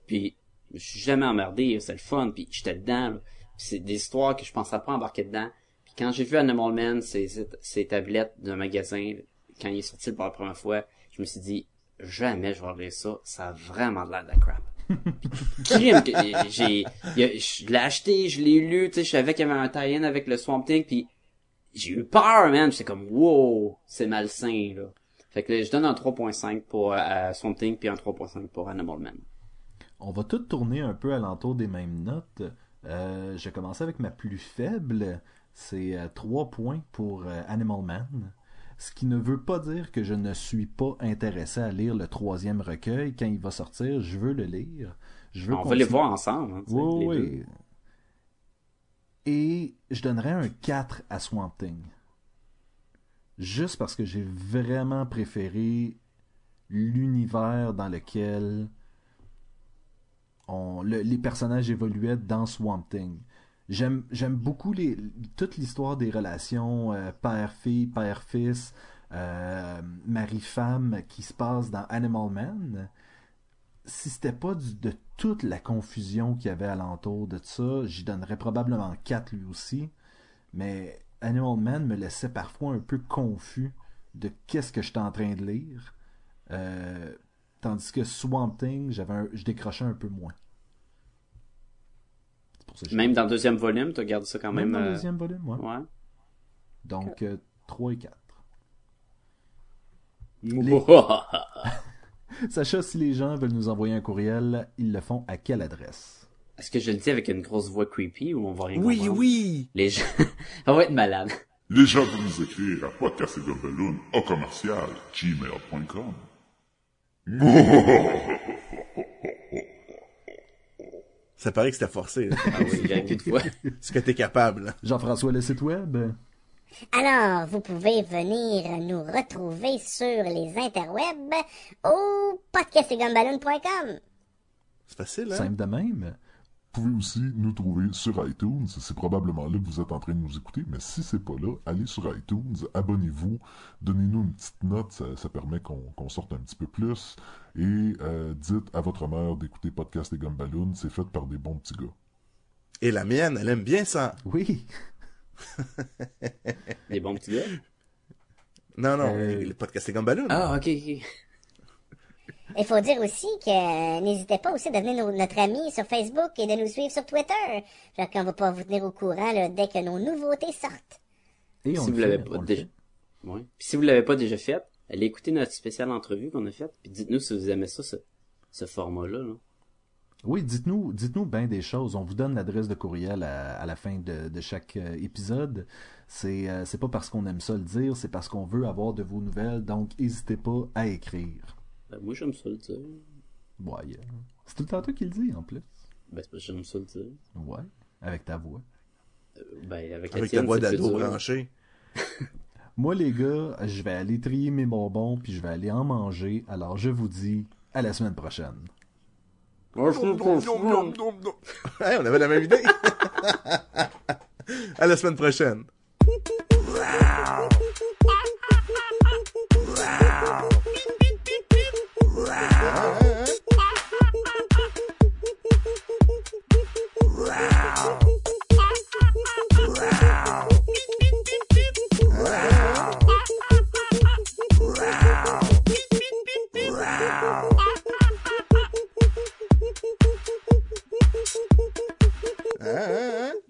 puis je suis jamais emmerdé, c'est le fun puis j'étais dedans là. C'est des histoires que je pensais pas embarquer dedans. Puis quand j'ai vu Animal Man, ces, ces tablettes d'un magasin, quand il est sorti pour la première fois, je me suis dit, jamais je vais regarder ça. Ça a vraiment de l'air de la crap. [LAUGHS] Crime que j'ai, je l'ai acheté, je l'ai lu, tu sais, je savais qu'il y avait un tie-in avec le Swamp Thing, puis j'ai eu peur, man. J'étais comme, wow, c'est malsain, là. Fait que je donne un 3.5 pour euh, Swamp Thing, puis un 3.5 pour Animal Man. On va tout tourner un peu alentour des mêmes notes. Euh, je vais commencer avec ma plus faible. C'est 3 points pour euh, Animal Man. Ce qui ne veut pas dire que je ne suis pas intéressé à lire le troisième recueil. Quand il va sortir, je veux le lire. Je veux On va les voir ensemble, hein, Oui, deux. oui. Et je donnerais un 4 à Swamp Thing. Juste parce que j'ai vraiment préféré l'univers dans lequel les personnages évoluaient dans Swamp Thing. J'aime, beaucoup toute l'histoire des relations euh, père-fille, père-fils, euh, mari-femme qui se passe dans Animal Man si c'était pas de toute la confusion qu'il y avait alentour de ça, j'y donnerais probablement 4 lui aussi. Mais Animal Man me laissait parfois un peu confus de qu'est-ce que j'étais en train de lire. Euh, tandis que Swamp Thing, j'avais un- je décrochais un peu moins. Pour ça Même dans le deuxième volume, tu regardes ça quand Même même. dans le euh, deuxième volume, ouais. Ouais. Donc, 3 et 4. [LAUGHS] [LAUGHS] Sacha, si les gens veulent nous envoyer un courriel, ils le font à quelle adresse? Est-ce que je le dis avec une grosse voix creepy ou on va rien Oui, comprendre? oui! Les gens... [LAUGHS] on va être malade. Les gens peuvent nous écrire à podcast et gumballoon au commercial gmail.com. Ça paraît que c'était forcé. là. Ah oui. [LAUGHS] Ce que t'es capable. Jean-François, le site web? Alors, vous pouvez venir nous retrouver sur les interwebs au podcastegumballoon.com. C'est facile, hein? Simple de même. Vous pouvez aussi nous trouver sur iTunes. C'est probablement là que vous êtes en train de nous écouter. Mais si c'est pas là, allez sur iTunes, abonnez-vous, donnez-nous une petite note. Ça, ça permet qu'on sorte un petit peu plus. Et euh, dites à votre mère d'écouter Podcast et Gumballoon. C'est fait par des bons petits gars. Et la mienne, elle aime bien ça. Oui. [LAUGHS] Des bons petits gars? Non, non, Euh, le podcast c'est Gumballoon. Ah, ok, ok. Il faut dire aussi que n'hésitez pas aussi de devenir nos- notre ami sur Facebook et de nous suivre sur Twitter. Genre qu'on va pas vous tenir au courant là, dès que nos nouveautés sortent. Et on si vous l'avez pas déjà. fait. Ouais. Puis si vous l'avez pas déjà fait, allez écouter notre spéciale entrevue qu'on a faite, puis dites-nous si vous aimez ça, ce, ce format-là. là. Oui, dites-nous, dites-nous bien des choses. On vous donne l'adresse de courriel à, à la fin de, de chaque euh, épisode. C'est, euh, c'est pas parce qu'on aime ça le dire, c'est parce qu'on veut avoir de vos nouvelles. Donc, n'hésitez pas à écrire. Ben, moi, j'aime ça le dire. Ouais, euh, c'est tout le temps toi qui le dis en plus. Ben, c'est parce que j'aime ça le dire. Ouais, avec ta voix. Euh, Ben, avec, Avec ta voix d'ado dur. branchée. [LAUGHS] Moi, les gars, je vais aller trier mes bonbons puis je vais aller en manger. Alors, je vous dis à la semaine prochaine. [LAUGHS] Hey, on avait la même idée. [LAUGHS] à la semaine prochaine. Yeah.